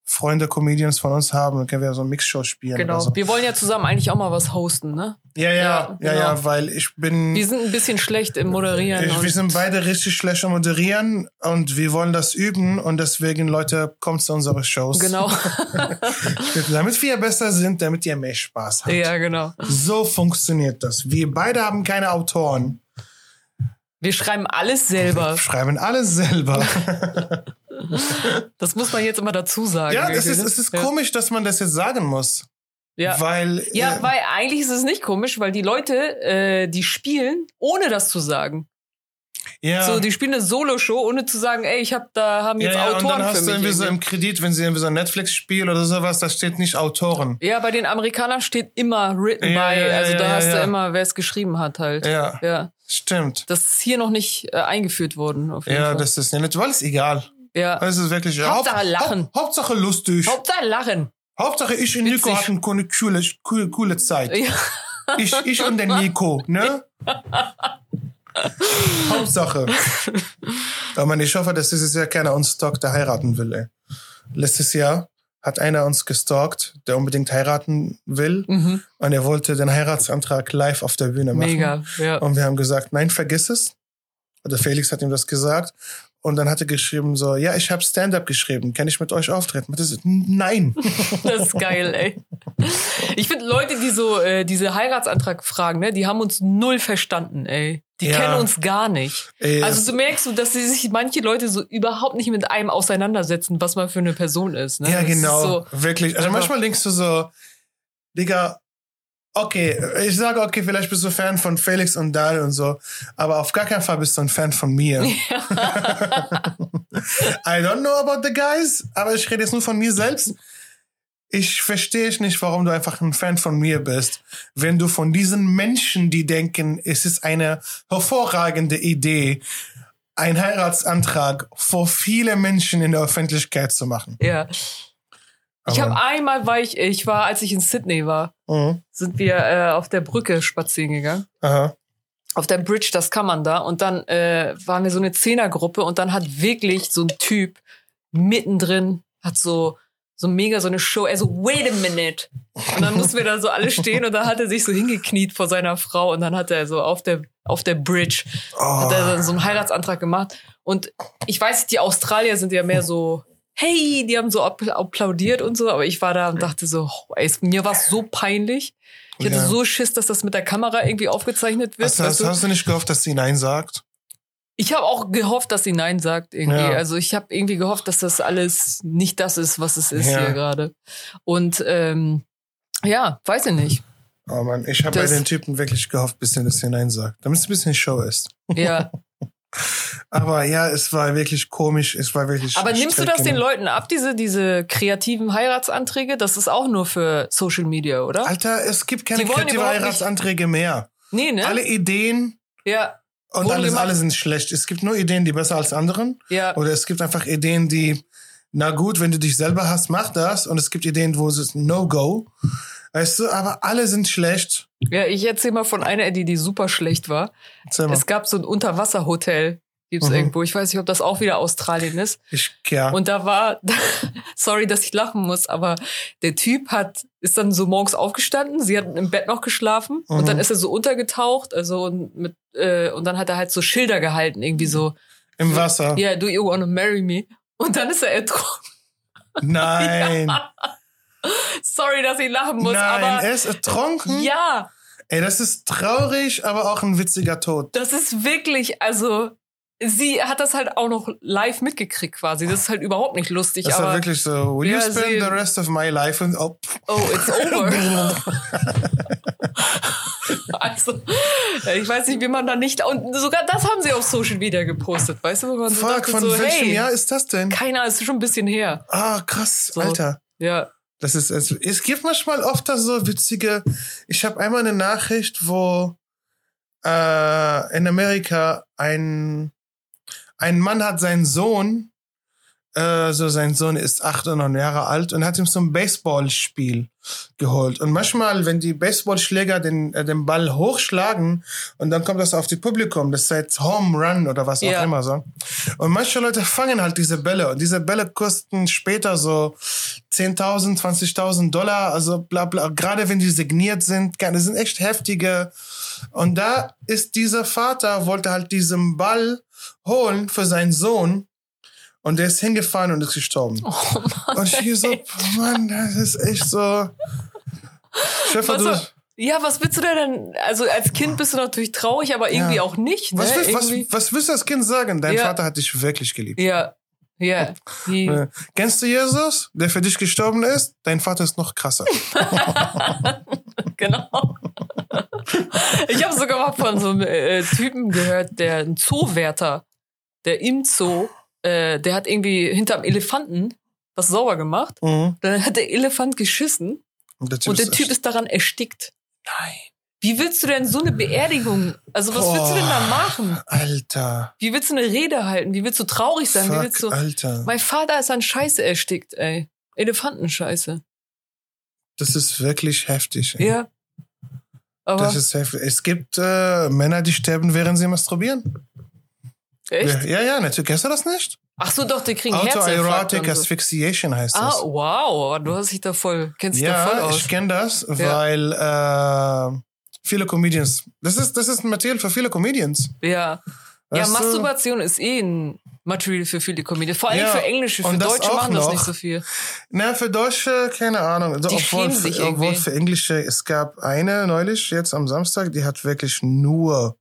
A: Freunde, Comedians von uns haben. Dann können wir so eine Mixshow spielen.
B: genau.
A: So.
B: Wir wollen ja zusammen eigentlich auch mal was hosten, ne?
A: Ja, ja,
B: Ja,
A: ja,
B: genau.
A: ja, weil ich bin.
B: Wir sind ein bisschen schlecht im Moderieren.
A: Ich, wir sind beide richtig schlecht am Moderieren und wir wollen das üben und deswegen, Leute, kommt zu unseren Shows.
B: Genau.
A: damit wir besser sind, damit ihr mehr Spaß habt.
B: ja, genau.
A: So funktioniert das. Wir beide haben keine Autoren.
B: Wir schreiben alles selber.
A: Wir schreiben alles selber.
B: Das muss man jetzt immer dazu sagen.
A: ja, es
B: irgendwie,
A: ist, es ist
B: ja.
A: komisch, dass man das jetzt sagen muss.
B: Ja.
A: Weil.
B: Ja,
A: äh,
B: weil eigentlich ist es nicht komisch, weil die Leute, äh, die spielen, ohne das zu sagen.
A: ja.
B: So, die spielen eine Solo-Show, ohne zu sagen, ey, ich hab da haben
A: ja,
B: jetzt
A: ja, und
B: Autoren
A: dann
B: für
A: hast du
B: mich.
A: irgendwie so
B: irgendwie.
A: im Kredit, wenn sie irgendwie so ein Netflix-Spiel oder sowas, da steht nicht Autoren.
B: ja, bei den Amerikanern steht immer written
A: Ja,
B: by,
A: ja, ja,
B: also da
A: ja,
B: hast
A: ja.
B: du immer, wer es geschrieben hat halt.
A: Ja,
B: Ja.
A: stimmt.
B: Das ist hier noch nicht äh, eingeführt worden,
A: Ja,
B: Fall.
A: das ist ja nicht, weil es egal.
B: Ja.
A: Es ist wirklich
B: Hauptsache
A: Haupt-
B: lachen.
A: Haupt, Hauptsache lustig.
B: Hauptsache lachen.
A: Hauptsache ich und Nico
B: Witzig.
A: hatten eine coole, coole, coole Zeit.
B: Ja.
A: Ich, ich und der Nico, ne? Hauptsache. Aber man, ich hoffe, dass dieses Jahr keiner uns Stock da heiraten will, ey. letztes Jahr hat einer uns gestalkt, der unbedingt heiraten will.
B: Mhm.
A: Und er wollte den Heiratsantrag live auf der Bühne machen.
B: Mega, ja.
A: Und wir haben gesagt, nein, vergiss es. Oder Felix hat ihm das gesagt. Und dann hat er geschrieben so, ja, ich habe Stand-up geschrieben, kann ich mit euch auftreten? Das ist, nein.
B: Das ist geil, ey. Ich finde Leute, die so äh, diese Heiratsantrag fragen, ne, die haben uns null verstanden, ey. Die
A: Ja.
B: kennen uns gar nicht.
A: Ey,
B: Also
A: es-
B: du merkst so, dass sie sich manche Leute so überhaupt nicht mit einem auseinandersetzen, was man für eine Person ist. Ne?
A: ja,
B: Das
A: genau.
B: So,
A: Wirklich. Also manchmal denkst du so, Digga, okay, ich sage, okay, vielleicht bist du Fan von Felix und Dal und so, aber auf gar keinen Fall bist du ein Fan von mir. I don't know about the guys, aber ich rede jetzt nur von mir selbst. Ich verstehe nicht, warum du einfach ein Fan von mir bist. Wenn du von diesen Menschen, die denken, es ist eine hervorragende Idee, einen Heiratsantrag vor viele Menschen in der Öffentlichkeit zu machen.
B: ja. Ich habe einmal, war ich, ich war, als ich in Sydney war,
A: Mhm.
B: sind wir äh, auf der Brücke spazieren gegangen.
A: Aha.
B: Auf der Bridge, das kann man da. Und dann äh, waren wir so eine Zehnergruppe und dann hat wirklich so ein Typ mittendrin, hat so so mega so eine Show, also wait a minute. Und dann mussten wir da so alle stehen und dann hat er sich so hingekniet vor seiner Frau und dann hat er so auf der auf der Bridge
A: Oh.
B: hat er dann so einen Heiratsantrag gemacht. Und ich weiß, die Australier sind ja mehr so, hey, die haben so app- applaudiert und so, aber ich war da und dachte so, oh, ey, es- mir war es so peinlich. Ich hatte
A: Ja.
B: so Schiss, dass das mit der Kamera irgendwie aufgezeichnet wird.
A: Hast, hast,
B: du?
A: hast du nicht gehofft, dass sie Nein sagt?
B: Ich habe auch gehofft, dass sie Nein sagt irgendwie.
A: Ja.
B: Also ich habe irgendwie gehofft, dass das alles nicht das ist, was es ist
A: Ja.
B: hier gerade. Und ähm, ja, weiß ich nicht.
A: Oh Mann, ich habe bei
B: Das-
A: den Typen wirklich gehofft, bisschen, dass sie Nein sagt. Damit es ein bisschen Show ist.
B: Ja.
A: Aber ja, es war wirklich komisch. Es war wirklich.
B: Aber nimmst du das den
A: streckend.
B: Leuten ab, diese, diese kreativen Heiratsanträge? Das ist auch nur für Social Media, oder?
A: Alter, es gibt keine
B: Die wollen
A: kreative
B: überhaupt nicht-
A: Heiratsanträge mehr.
B: Nee, ne?
A: Alle Ideen
B: ja,
A: und
B: Wurden
A: alles,
B: gemacht.
A: alle sind schlecht. Es gibt nur Ideen, die besser als anderen.
B: ja.
A: Oder es gibt einfach Ideen, die, na gut, wenn du dich selber hast, mach das. Und es gibt Ideen, wo es ist No-Go. Weißt du, aber alle sind schlecht.
B: Ja, ich erzähle mal von einer, die, die super schlecht war. Es gab so ein Unterwasserhotel, gibt's
A: Mhm.
B: irgendwo. Ich weiß nicht, ob das auch wieder Australien ist.
A: Ich, ja.
B: Und da war, sorry, dass ich lachen muss, aber der Typ hat, ist dann so morgens aufgestanden, sie hat im Bett noch geschlafen
A: Mhm.
B: und dann ist er so untergetaucht, also und mit, äh, und dann hat er halt so Schilder gehalten, irgendwie so,
A: Im Wasser.
B: yeah, do you wanna marry me? Und dann ist er ertrunken.
A: Nein.
B: Sorry, dass ich lachen muss,
A: Nein,
B: aber
A: er ist ertrunken.
B: ja,
A: Ey, das ist traurig, aber auch ein witziger Tod.
B: das ist wirklich, also sie hat das halt auch noch live mitgekriegt quasi. Das ist halt überhaupt nicht lustig,
A: Das war wirklich so, will
B: Ja,
A: you spend the rest of my life? Und, oh,
B: oh, it's over. Also, ich weiß nicht, wie man da nicht. Und sogar das haben sie auf Social Media gepostet, weißt du? Wo man so
A: fuck,
B: dachte
A: von
B: so,
A: welchem
B: hey,
A: Jahr ist das denn?
B: keiner ist schon ein bisschen her.
A: Ah, krass,
B: So.
A: Alter.
B: Ja.
A: Das ist, es, es gibt manchmal oft so witzige. Ich habe einmal eine Nachricht, wo äh, in Amerika ein, ein Mann hat seinen Sohn, äh, so sein Sohn ist acht oder neun Jahre alt und hat ihm so ein Baseballspiel geholt. Und manchmal, wenn die Baseballschläger den, äh, den Ball hochschlagen und dann kommt das auf die Publikum, das heißt Home Run oder was
B: Ja.
A: auch immer so. Und manche Leute fangen halt diese Bälle und diese Bälle kosten später so 10.000, 20.000 Dollar, also bla bla, gerade wenn die signiert sind, das sind echt heftige. Und da ist dieser Vater, wollte halt diesen Ball holen für seinen Sohn und der ist hingefahren und ist gestorben.
B: Oh Mann.
A: Und ich hier so, Mann, das ist echt so. Stefan, du,
B: Was, ja, was willst du denn? Also als Kind bist du natürlich traurig, aber irgendwie
A: Ja.
B: auch nicht. Ne?
A: was, will, was, was willst du als Kind sagen? Dein
B: Ja.
A: Vater hat dich wirklich geliebt.
B: ja, ja.
A: Äh, Kennst du Jesus, der für dich gestorben ist? Dein Vater ist noch krasser.
B: genau. Ich habe sogar mal von so einem äh, Typen gehört, der ein Zoowärter, der im Zoo, äh, der hat irgendwie hinterm Elefanten was sauber gemacht.
A: Mhm.
B: Dann hat der Elefant geschissen
A: Und der Typ,
B: und der
A: ist
B: Typ ist daran erstickt.
A: Nein.
B: Wie willst du denn so eine Beerdigung? Also was willst du denn da
A: Boah,
B: machen?
A: Alter.
B: Wie willst du eine Rede halten? Wie willst du traurig sein? Wie
A: Fuck,
B: willst du?
A: Alter.
B: Mein Vater ist an Scheiße erstickt, ey. Elefantenscheiße.
A: Das ist wirklich heftig. ey.
B: Ja. Aber
A: Das ist heftig. Es gibt äh, Männer, die sterben, während sie masturbieren.
B: Echt?
A: Ja, ja, natürlich. Kennst du das nicht?
B: Ach so, doch, die kriegen Herzinfarkt.
A: Autoerotic. Asphyxiation heißt
B: Ah,
A: das.
B: wow. Du hast dich da voll, kennst dich da voll
A: Ja,
B: aus.
A: ich kenne das, weil äh, viele Comedians, das ist, das ist ein Material für viele Comedians.
B: Ja. Ja,
A: du?
B: Masturbation ist eh ein Material für viele Comedians. Vor allem
A: Ja,
B: für Englische, für
A: das
B: Deutsche machen das
A: noch.
B: nicht so viel.
A: Na, für Deutsche, keine Ahnung. Also,
B: Die
A: obwohl,
B: sich
A: für, obwohl
B: irgendwie.
A: für Englische, es gab eine neulich, jetzt am Samstag, die hat wirklich nur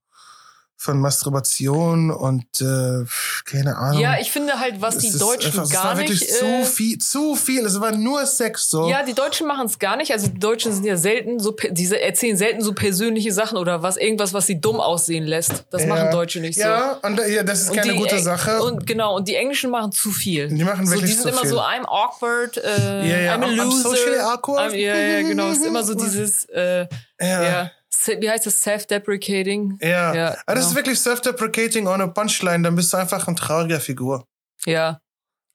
A: von Masturbation und äh, keine Ahnung.
B: Ja, ich finde halt, was
A: Es
B: die Deutschen
A: einfach, es
B: gar
A: war wirklich
B: nicht.
A: zu
B: Äh,
A: viel, zu viel. Es war nur Sex so.
B: ja, die Deutschen machen es gar nicht. Also die Deutschen sind ja selten so, diese erzählen selten so persönliche Sachen oder was irgendwas, was sie dumm aussehen lässt. Das
A: Ja.
B: machen Deutsche nicht so.
A: Ja, und äh, ja, das ist
B: Und
A: keine
B: die
A: gute Sache.
B: Und genau, und die Englischen machen zu viel.
A: Die machen
B: so,
A: wirklich
B: Die sind
A: zu
B: immer
A: viel.
B: so, I'm awkward, äh,
A: Ja, ja,
B: I'm a
A: I'm
B: loser.
A: socially awkward.
B: I'm, ja, ja, genau. Es ist immer so dieses, äh,
A: ja.
B: ja. Wie heißt das, self-deprecating?
A: Ja,
B: Ja,
A: aber das
B: genau.
A: ist wirklich self-deprecating ohne Punchline, dann bist du einfach eine traurige Figur.
B: Ja.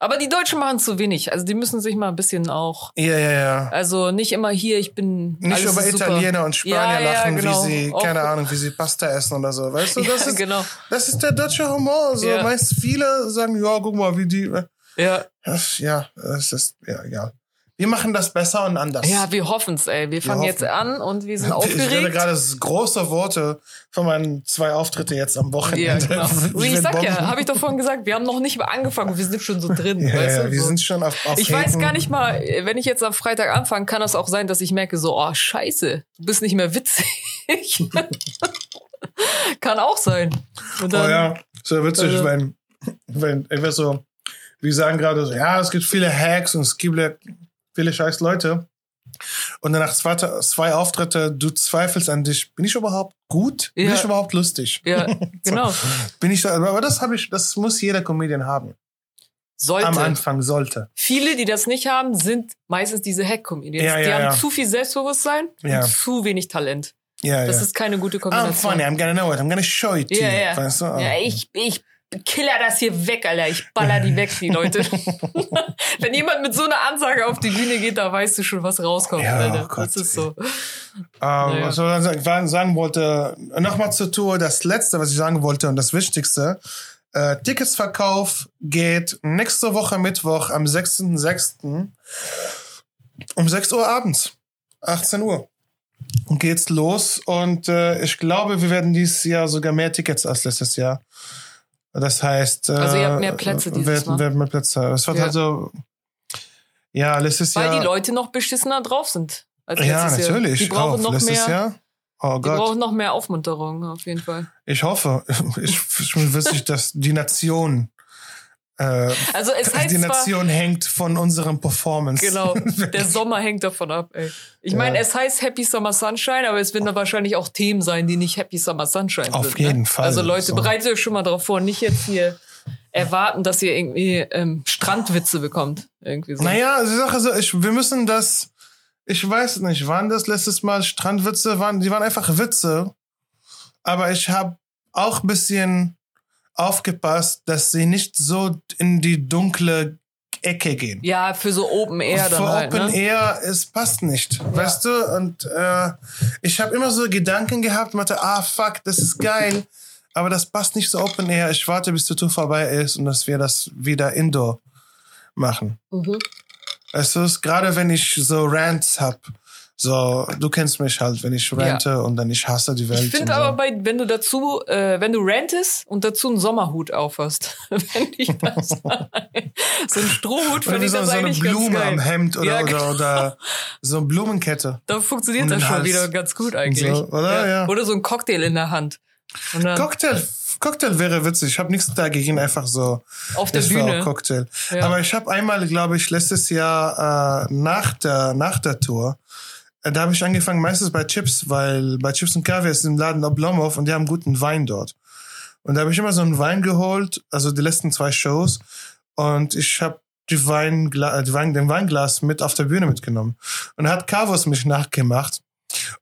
B: Aber die Deutschen machen zu wenig. Also die müssen sich mal ein bisschen auch,
A: Ja, ja, ja.
B: also nicht immer hier, ich bin
A: Nicht über. Italiener und Spanier
B: Ja, ja,
A: lachen,
B: genau.
A: wie sie,
B: Auch-
A: keine Ahnung, wie sie Pasta essen oder so. Weißt du, das,
B: Ja,
A: ist,
B: genau.
A: das ist der deutsche Humor. So,
B: Ja.
A: meist viele sagen, ja, guck mal, wie die.
B: Ja,
A: Ja, es ist, ja, egal. Wir machen das besser und anders.
B: ja wir hoffen's, ey. Wir fangen
A: hoffen.
B: jetzt an und wir sind
A: Ich werde
B: aufgeregt.
A: gerade große Worte von meinen zwei Auftritte jetzt am Wochenende.
B: Ja, genau.
A: Ich
B: Ich sag ja, habe ich doch vorhin gesagt, wir haben noch nicht mal angefangen, wir sind schon so drin.
A: Ja,
B: weißt
A: ja,
B: du,
A: wir
B: so.
A: sind schon auf, auf
B: Ich weiß
A: Haten.
B: gar nicht mal, wenn ich jetzt am Freitag anfange, kann das auch sein, dass ich merke so, oh scheiße, du bist nicht mehr witzig. kann auch sein. Und
A: Oh
B: dann,
A: ja, so witzig,
B: Also-
A: wenn, wenn, ich weiß so, wir sagen gerade so, ja, es gibt viele Hacks und es gibt viele scheiß Leute. Und dann nach zwei, zwei Auftritte, du zweifelst an dich, bin ich überhaupt gut? Bin
B: Ja.
A: ich überhaupt lustig?
B: Ja, genau.
A: Bin ich, aber das habe ich, das muss jeder Comedian haben.
B: Sollte.
A: Am Anfang sollte.
B: Viele, die das nicht haben, sind meistens diese Hack-Comedians.
A: Ja,
B: die
A: ja,
B: haben
A: ja.
B: zu viel Selbstbewusstsein und zu wenig Talent.
A: Ja,
B: Das ist keine gute
A: I'm
B: Kombination.
A: funny, I'm gonna know it, I'm gonna show it to you.
B: ja.
A: Weißt du?
B: Ja, ich, ich killer das hier weg, Alter. Ich baller die weg, die Leute. Wenn jemand mit so einer Ansage auf die Bühne geht, da weißt du schon, was rauskommt,
A: Ja,
B: Alter.
A: oh Gott,
B: das ist so.
A: Ähm,
B: Naja.
A: Was soll ich sagen, sagen- sagen wollte, nochmal zur Tour, das letzte, was ich sagen wollte und das Wichtigste. Äh, Ticketsverkauf geht nächste Woche Mittwoch am 6.6. um 6 Uhr abends. 18 Uhr. Geht's los und äh, ich glaube, wir werden dieses Jahr sogar mehr Tickets als letztes Jahr. Das heißt, äh,
B: Also ihr habt mehr Plätze dieses
A: werden,
B: Mal?
A: werden mehr Plätze. Es wird
B: Ja.
A: also, ja, letztes
B: Weil
A: Jahr.
B: die Leute noch beschissener drauf sind. Als
A: ja,
B: letztes Jahr.
A: natürlich.
B: Die brauchen
A: auch.
B: noch
A: letztes
B: mehr.
A: Jahr. Oh
B: Die
A: Gott.
B: brauchen noch mehr Aufmunterung, auf jeden Fall.
A: Ich hoffe, ich, ich wirklich, dass die Nation, äh,
B: Also es heißt
A: die
B: zwar,
A: Nation hängt von unserem Performance.
B: Genau, der Sommer hängt davon ab, ey. Ich meine,
A: Ja.
B: es heißt Happy Summer Sunshine, aber es werden da wahrscheinlich auch Themen sein, die nicht Happy Summer Sunshine
A: Auf
B: sind.
A: jeden
B: ne?
A: Fall.
B: Also Leute,
A: So.
B: bereitet euch schon mal darauf vor, nicht jetzt hier erwarten, dass ihr irgendwie ähm, Strandwitze bekommt. Irgendwie so.
A: Naja, die Sache ist, so, ich, wir müssen das, ich weiß nicht, waren das letztes Mal Strandwitze, waren, die waren einfach Witze, aber ich habe auch ein bisschen aufgepasst, dass sie nicht so in die dunkle Ecke gehen.
B: Ja, für so Open Air dann
A: Für
B: halt,
A: Open
B: ne?
A: Air, es passt nicht, weißt du? Und äh, ich habe immer so Gedanken gehabt, und dachte, ah fuck, das ist geil, aber das passt nicht so Open Air. Ich warte, bis die Tour vorbei ist und dass wir das wieder Indoor machen.
B: Mhm.
A: Weißt du, gerade wenn ich so Rants hab, so, du kennst mich halt, wenn ich rante und dann ich hasse die Welt.
B: Ich finde aber
A: so.
B: bei, wenn du dazu, äh, wenn du rantest und dazu einen Sommerhut aufhast, wenn ich das, so ein Strohhut,
A: oder
B: finde
A: wie
B: ich
A: so, so eine Blume am Hemd oder,
B: Ja,
A: oder, oder so eine Blumenkette.
B: Da funktioniert
A: Um
B: das schon
A: Hals.
B: wieder ganz gut eigentlich.
A: So, oder? Ja.
B: Oder so ein Cocktail in der Hand.
A: Cocktail, Cocktail wäre witzig. Ich habe nichts dagegen, einfach so.
B: auf der Bühne.
A: Cocktail.
B: Ja.
A: Aber ich habe einmal, glaube ich, letztes Jahr äh, nach, der, nach der Tour, da habe ich angefangen meistens bei Chips, weil bei Chips und Kaffee ist im Laden Oblomov und die haben guten Wein dort. Und da habe ich immer so einen Wein geholt, also die letzten zwei Shows. Und ich habe die Weingla äh, die Wein, den Weinglas mit auf der Bühne mitgenommen. Und da hat Carvos mich nachgemacht.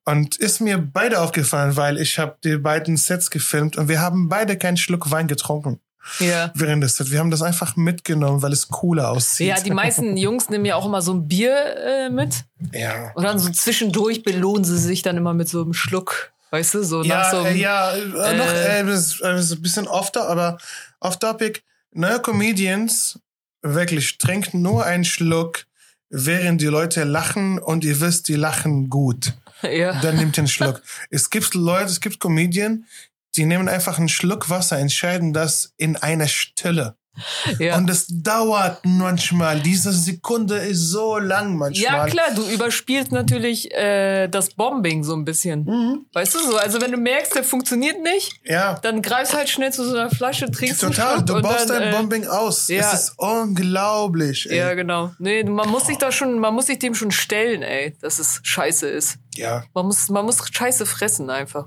A: Und ist mir beide aufgefallen, weil ich habe die beiden Sets gefilmt und wir haben beide keinen Schluck Wein getrunken
B: Ja.
A: während des Sets. Wir haben das einfach mitgenommen, weil es cooler aussieht.
B: Ja, die meisten Jungs nehmen ja auch immer so ein Bier äh, mit.
A: Ja.
B: Und dann so zwischendurch belohnen sie sich dann immer mit so einem Schluck Weißt du, so nach
A: Ja,
B: so
A: äh,
B: einem,
A: ja, äh, noch
B: äh,
A: äh, das ist, äh, das ist ein bisschen off, aber off topic. Neue Comedians wirklich trinken nur einen Schluck, während die Leute lachen und ihr wisst, die lachen gut.
B: ja.
A: Dann nimmt ihr einen Schluck. Es gibt Leute, es gibt Comedien, die nehmen einfach einen Schluck Wasser, entscheiden das in einer Stille.
B: Ja.
A: Und es dauert manchmal. Diese Sekunde ist so lang manchmal.
B: Ja, klar, du überspielst natürlich äh, das Bombing so ein bisschen.
A: Mhm.
B: Weißt du so? Also wenn du merkst, der funktioniert nicht,
A: Ja.
B: dann greifst halt schnell zu so einer Flasche, trinkst
A: Total, du baust
B: dann,
A: dein
B: äh,
A: Bombing aus.
B: ja.
A: Es ist unglaublich. Ey.
B: Ja, genau. Nee, man muss sich da schon, man muss sich dem schon stellen, ey, dass es scheiße ist.
A: ja.
B: Man muss, man muss Scheiße fressen einfach.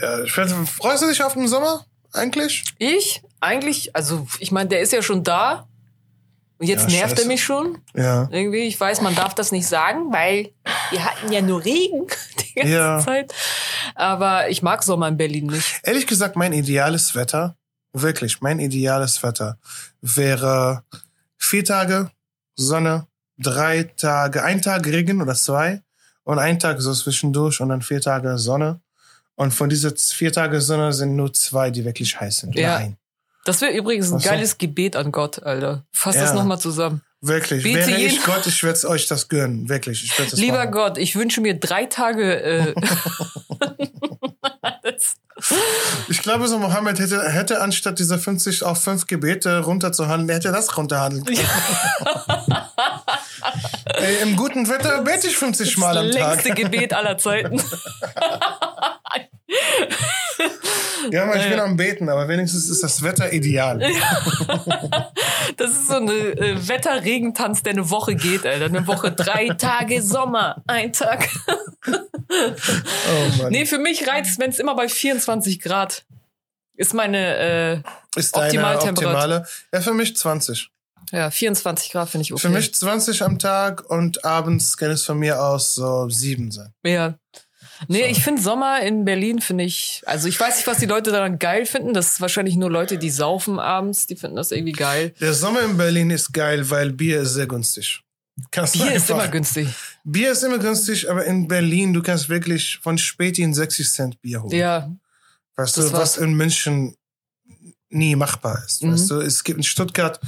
A: Ja, freust du dich auf den Sommer eigentlich?
B: Ich eigentlich, also ich meine, der ist ja schon da. Und jetzt
A: Ja,
B: nervt
A: scheiße.
B: er mich schon.
A: Ja.
B: Irgendwie, ich weiß, man darf das nicht sagen, weil wir hatten ja nur Regen die ganze
A: Ja.
B: Zeit. Aber ich mag Sommer in Berlin nicht.
A: Ehrlich gesagt, mein ideales Wetter, wirklich, mein ideales Wetter wäre vier Tage Sonne, drei Tage, ein Tag Regen oder zwei und ein Tag so zwischendurch und dann vier Tage Sonne. Und von diesen vier Tage Sonne sind nur zwei, die wirklich heiß sind.
B: Ja.
A: Nein.
B: Das wäre übrigens ein
A: so.
B: geiles Gebet an Gott, Alter. Fass
A: Ja.
B: das nochmal zusammen.
A: Wirklich.
B: Bete
A: Wäre ich Gott, ich werde euch das gönnen. Wirklich. Ich werd das
B: Lieber
A: machen.
B: Gott, ich wünsche mir drei Tage. Äh, das,
A: Ich glaube, so Mohammed hätte, hätte anstatt dieser 50 auf 5 Gebete runterzuhandeln, hätte das runterhandeln können. Ey, Im guten Wetter bete ich 50 Mal am
B: das
A: Tag.
B: längste Gebet aller Zeiten.
A: Ja, man, ich
B: Ja,
A: bin
B: ja.
A: am Beten, aber wenigstens ist das Wetter ideal.
B: Das ist so eine äh, Wetterregentanz, der eine Woche geht, Alter. Eine Woche, drei Tage Sommer, ein Tag.
A: Oh Mann.
B: Nee, für mich reizt, wenn es immer bei 24 Grad ist meine, äh,
A: ist
B: Optimaltemperatur.
A: optimale? Ja, für mich 20.
B: ja, 24 Grad finde ich okay.
A: Für mich 20 am Tag und abends kann es von mir aus so 7 sein.
B: Ja. Nee, ich finde Sommer in Berlin finde ich, also ich weiß nicht, was die Leute daran geil finden. Das ist wahrscheinlich nur Leute, die saufen abends, die finden das irgendwie geil.
A: Der Sommer in Berlin ist geil, weil Bier ist sehr günstig. Kannst
B: Bier ist immer günstig.
A: Bier ist immer günstig, aber in Berlin, du kannst wirklich von Späti in 60 Cent Bier holen.
B: Ja,
A: weißt du, was in München nie machbar ist.
B: Mhm.
A: Weißt du, es gibt in Stuttgart,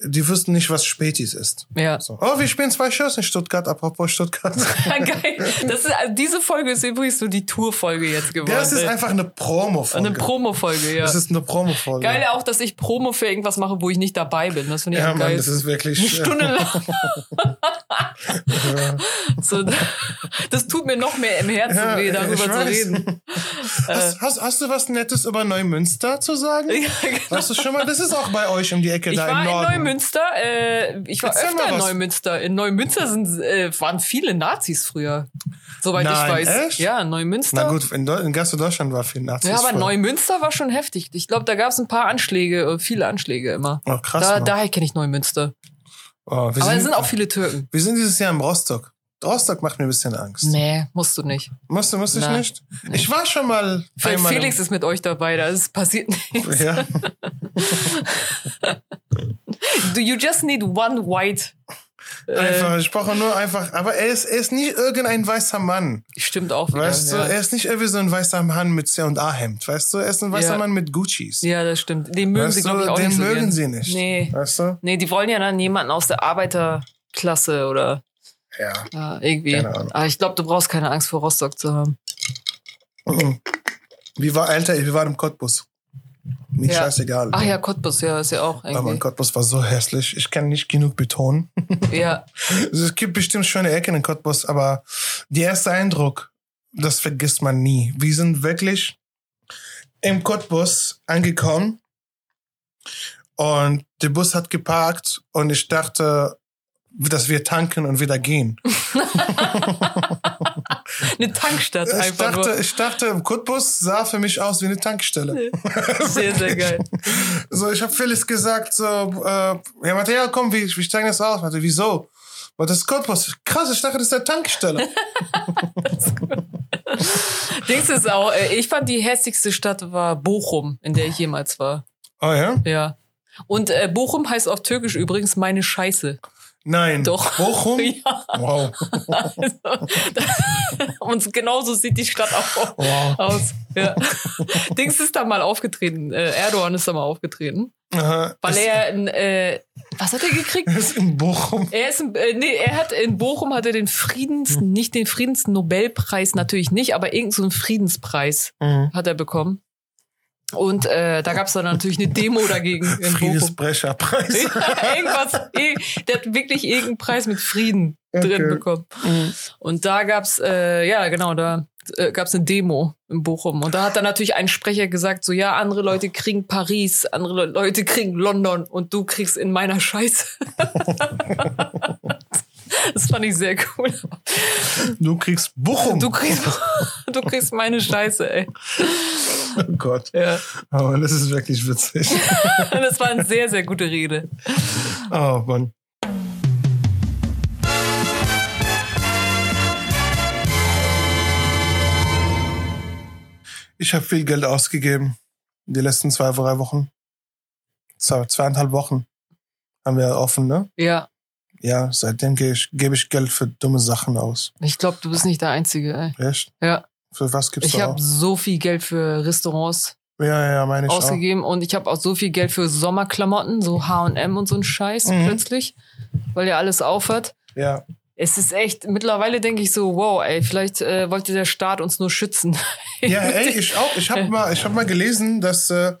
A: die wüssten nicht, was Spätis ist.
B: ja.
A: So. Oh, wir spielen zwei Shows in Stuttgart, apropos Stuttgart.
B: Geil. Das ist, also diese Folge ist übrigens so die Tour-Folge jetzt geworden.
A: Das ist
B: ey.
A: einfach eine Promo-Folge.
B: eine Promo-Folge, ja.
A: Das ist eine Promo-Folge.
B: Geil auch, dass ich Promo für irgendwas mache, wo ich nicht dabei bin. Das finde ich
A: Ja, Mann,
B: geil.
A: das ist wirklich.
B: eine Stunde lang.
A: Ja.
B: So, das tut mir noch mehr im Herzen
A: Ja,
B: weh, darüber zu reden.
A: Hast, hast, hast du was Nettes über Neumünster zu sagen?
B: Ja, genau.
A: Weißt du schon mal, das ist auch bei euch um die Ecke
B: Ich
A: da
B: war
A: im
B: in
A: Norden.
B: Neumünster. Äh, ich war
A: Erzähl
B: öfter
A: mal
B: in. Neumünster. In Neumünster sind, äh, waren viele Nazis früher. Soweit
A: Nein,
B: ich weiß.
A: echt?
B: Ja, Neumünster.
A: Na gut, in, Deu- in ganz Deutschland war viel Nazis.
B: ja, aber
A: vor.
B: Neumünster war schon heftig. Ich glaube, da gab es ein paar Anschläge, äh, viele Anschläge immer.
A: Oh, krass.
B: Da, daher kenne ich Neumünster.
A: oh, wir,
B: Aber es
A: sind,
B: sind auch viele Türken.
A: wir sind dieses Jahr im Rostock. Rostock macht mir ein bisschen Angst.
B: Nee, musst du nicht.
A: Musst du, musst ich
B: Nein.
A: nicht? Ich war schon mal
B: Fe-
A: einmal im-
B: Felix ist mit euch dabei, da ist passiert nichts.
A: Ja,
B: Do you just need one white? Äh,
A: einfach, ich brauche nur einfach, aber er ist, er ist nicht irgendein weißer Mann.
B: stimmt auch wieder.
A: Weißt du,
B: ja.
A: er ist nicht irgendwie so ein weißer Mann mit C&A-Hemd, weißt du, er ist ein weißer
B: Ja.
A: Mann mit Guccis.
B: ja, das stimmt. Den mögen
A: weißt
B: sie, glaube ich,
A: du,
B: auch
A: den
B: nicht so
A: mögen
B: gern.
A: sie nicht.
B: Nee.
A: Weißt du?
B: Nee, die wollen ja dann jemanden aus der Arbeiterklasse oder
A: Ja.
B: ja, irgendwie.
A: Keine Ahnung.
B: Aber ich glaube, du brauchst keine Angst vor Rostock zu haben.
A: Mhm. Wie war, Alter, wir waren im Cottbus. Mir
B: Ja.
A: scheißegal.
B: Ach ja, Cottbus, ja, ist ja auch
A: Aber
B: irgendwie.
A: Cottbus war so hässlich. Ich kann nicht genug betonen.
B: Ja,
A: Also es gibt bestimmt schöne Ecken in Cottbus, aber der erste Eindruck, das vergisst man nie. Wir sind wirklich im Cottbus angekommen und der Bus hat geparkt und ich dachte, dass wir tanken und wieder gehen.
B: eine Tankstadt
A: Ich
B: einfach
A: dachte, ich dachte, Cottbus sah für mich aus wie eine Tankstelle.
B: nur. Sehr, sehr geil.
A: So, ich habe Felix gesagt, so, äh, ja, ja, komm, wir, wir steigen jetzt aus. Meinte, wieso? Aber das ist Cottbus. Krass, ich dachte, das ist eine Tankstelle.
B: Dings ist auch, äh, ich fand die hässlichste Stadt war Bochum, in der ich jemals war.
A: Oh ja?
B: Ja. Und äh, Bochum heißt auf Türkisch übrigens meine Scheiße.
A: Nein.
B: Doch.
A: Bochum?
B: Ja.
A: Wow.
B: Also, und genauso sieht die Stadt auch
A: wow.
B: aus. Ja. Dings ist da mal aufgetreten. Äh, Erdogan ist da mal aufgetreten.
A: Aha.
B: Weil er, ein, äh, was hat er gekriegt?
A: Es ist in Bochum.
B: Er ist, ein- äh, nee, er hat in Bochum hat er den Friedens,
A: Hm.
B: nicht den Friedensnobelpreis natürlich nicht, aber irgendeinen so Friedenspreis
A: Mhm.
B: hat er bekommen. Und äh, da gab's dann natürlich eine Demo dagegen.
A: Friedensbrecherpreis.
B: Irgendwas, eh, der hat wirklich irgendeinen Preis mit Frieden drin
A: Okay.
B: bekommen.
A: Mhm.
B: Und da gab's, äh, ja genau, da äh, gab's eine Demo in Bochum. Und da hat dann natürlich ein Sprecher gesagt, so ja, andere Leute kriegen Paris, andere Le Leute kriegen London und du kriegst in meiner Scheiße. das fand ich sehr cool.
A: Du kriegst Bochum.
B: Du kriegst, du kriegst meine Scheiße, ey.
A: oh Gott.
B: Ja.
A: Oh, das ist wirklich witzig.
B: Das war eine sehr, sehr gute Rede.
A: Oh Mann. Ich habe viel Geld ausgegeben. Die letzten zwei, drei Wochen. Zwei, zweieinhalb Wochen haben wir offen, ne?
B: Ja,
A: Ja, seitdem gebe ich, gebe ich Geld für dumme Sachen aus.
B: ich glaube, du bist nicht der Einzige, ey.
A: Echt?
B: Ja.
A: Für was gibst
B: Ich
A: du
B: habe
A: aus?
B: so viel Geld für Restaurants
A: Ja, ja, meine ich auch.
B: ausgegeben und ich habe auch so viel Geld für Sommerklamotten, so H&M und so ein Scheiß
A: Mhm.
B: plötzlich, weil ja alles aufhört.
A: Ja.
B: Es ist echt, mittlerweile denke ich so, wow, ey, vielleicht äh, wollte der Staat uns nur schützen.
A: Ja, ey, ich auch. Ich habe mal, ich hab mal gelesen, dass äh,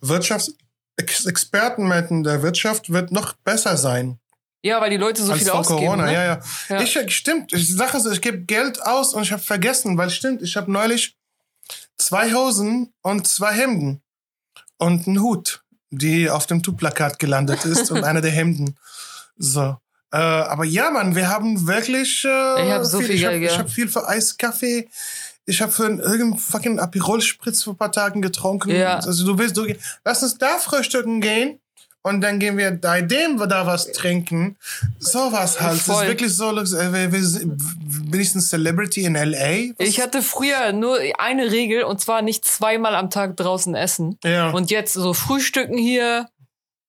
A: Wirtschaftsexperten meinten, der Wirtschaft wird noch besser sein
B: ja, weil die Leute so
A: als
B: viel
A: vor
B: ausgeben.
A: Corona.
B: ne?
A: Ja, ja.
B: Ja.
A: Ich stimmt. Ich sage es, ich gebe Geld aus und ich habe vergessen, weil stimmt. Ich habe neulich zwei Hosen und zwei Hemden und einen Hut, die auf dem Tu-Plakat gelandet ist und einer der Hemden. So. Äh, aber ja, Mann, wir haben wirklich. Äh,
B: Ich hab so viel
A: ich
B: Geld,
A: hab,
B: ja.
A: Ich habe viel für Eiskaffee. Ich habe für einen irgendeinen fucking Aperol-Spritz vor ein paar Tagen getrunken.
B: Ja.
A: Also du willst, du, lass uns da frühstücken gehen. Und dann gehen wir bei dem da was trinken. Sowas halt. Das
B: Voll.
A: ist wirklich so, bin ich ein Celebrity in L.A.? Was-
B: Ich hatte früher nur eine Regel und zwar nicht zweimal am Tag draußen essen.
A: ja.
B: Und jetzt so Frühstücken hier,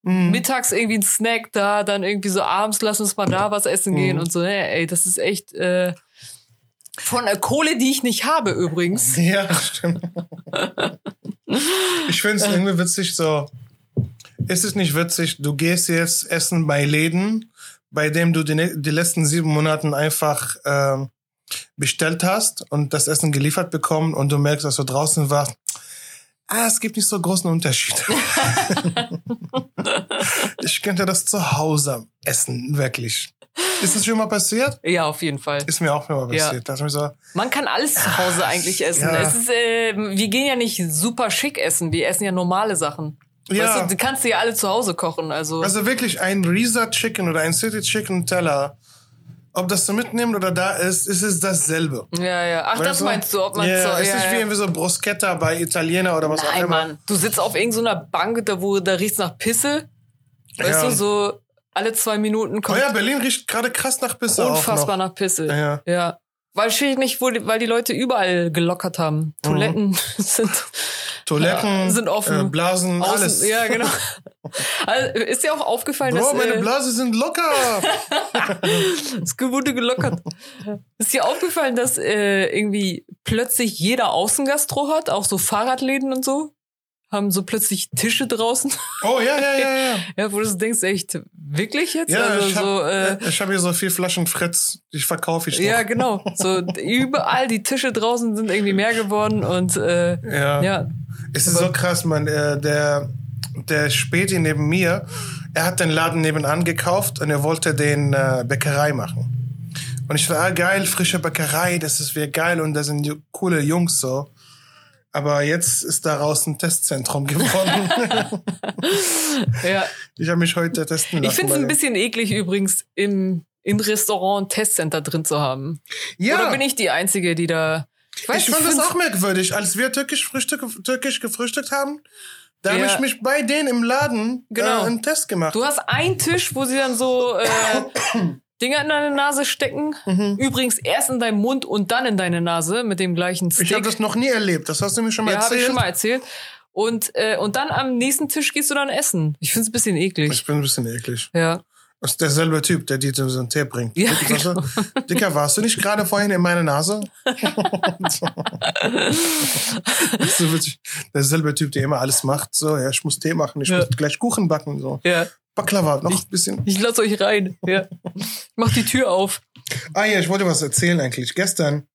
A: Mhm.
B: mittags irgendwie ein Snack da, dann irgendwie so abends lass uns mal da was essen gehen
A: Mhm.
B: und so. Ne, ey, das ist echt äh, von der Kohle, die ich nicht habe übrigens.
A: Ja, stimmt. ich finde es irgendwie witzig so. Ist es nicht witzig, du gehst jetzt essen bei Läden, bei dem du die, ne- die letzten sieben Monaten einfach ähm, bestellt hast und das Essen geliefert bekommen und du merkst, dass du draußen warst. Ah, es gibt nicht so großen Unterschied. ich könnte das zu Hause essen, wirklich. Ist das schon mal passiert?
B: Ja, auf jeden Fall.
A: Ist mir auch schon mal
B: Ja.
A: passiert. Mir so,
B: Man kann alles zu Hause eigentlich essen.
A: Ja.
B: Ist, äh, wir gehen ja nicht super schick essen, wir essen ja normale Sachen.
A: Ja.
B: Weißt du, du kannst dir ja alle zu Hause kochen. Also,
A: Also wirklich ein Risa Chicken oder ein City Chicken Teller, ob das du mitnimmst oder da ist, ist es dasselbe.
B: ja, ja. Ach, das
A: Weißt
B: meinst du, ob man
A: ja,
B: so.
A: es
B: ja,
A: ist wie
B: ja.
A: irgendwie so Bruschetta bei Italiener oder was auch
B: Nein,
A: immer.
B: Mann. Du sitzt auf irgendeiner Bank, da wo da riecht's nach Pisse. Weißt
A: Ja.
B: du, so alle zwei Minuten
A: Oh
B: kommt
A: ja, Berlin riecht gerade krass nach Pisse
B: unfassbar
A: auch
B: nach Pisse.
A: Ja.
B: Ja. Die, weil die Leute überall gelockert haben. Toiletten sind,
A: Toiletten,
B: Ja, sind offen.
A: Äh, Blasen,
B: außen.
A: alles.
B: Ja, genau. Also, ist dir auch aufgefallen,
A: Bro,
B: dass
A: meine
B: äh,
A: Blase sind locker.
B: es wurde gelockert. ist dir aufgefallen, dass äh, irgendwie plötzlich jeder Außengastro hat, auch so Fahrradläden und so? Haben so plötzlich Tische draußen.
A: Oh ja, ja, ja, ja.
B: ja, wo du denkst, echt, wirklich jetzt?
A: Ja,
B: also
A: ich habe
B: so, äh,
A: ich hab hier so vier Flaschen Fritz, die verkaufe ich noch.
B: ja, genau. So überall die Tische draußen sind irgendwie mehr geworden und äh,
A: ja.
B: ja.
A: Es ist so krass, man. äh, Der, der Späti neben mir, er hat den Laden nebenan gekauft und er wollte den äh, Bäckerei machen. Und ich war, ah, geil, frische Bäckerei, das ist wieder geil und da sind coole Jungs so. Aber jetzt ist daraus ein Testzentrum geworden.
B: ja.
A: ich habe mich heute testen lassen.
B: Ich finde es ein bisschen eklig übrigens, im, im Restaurant ein Testcenter drin zu haben.
A: Ja,
B: Oder bin ich die Einzige, die da. Ich, weiß,
A: ich fand das auch merkwürdig, als wir türkisch, Frühstück, türkisch gefrühstückt haben. Da habe
B: Ja.
A: ich mich bei denen im Laden
B: Genau.
A: äh, einen Test gemacht.
B: Du hast einen Tisch, wo sie dann so äh, Dinger in deine Nase stecken.
A: Mhm.
B: Übrigens erst in deinen Mund und dann in deine Nase mit dem gleichen Stick.
A: ich habe das noch nie erlebt. Das hast du mir schon mal
B: ja, habe
A: erzählt.
B: ich schon mal erzählt. Und, äh, und dann am nächsten Tisch gehst du dann essen. Ich finde es ein bisschen eklig.
A: Ich bin ein bisschen eklig.
B: Ja.
A: Das ist derselbe Typ, der dir so einen Tee bringt.
B: Ja,
A: du? Dicker, warst du nicht gerade vorhin in meiner Nase? so witzig. Derselbe Typ, der immer alles macht. So, ja, ich muss Tee machen, ich
B: Ja.
A: muss gleich Kuchen backen. So.
B: Ja,
A: Baklava, noch ein bisschen.
B: ich lass euch rein. Ja. Ich mach die Tür auf.
A: Ah ja, ich wollte was erzählen eigentlich. Gestern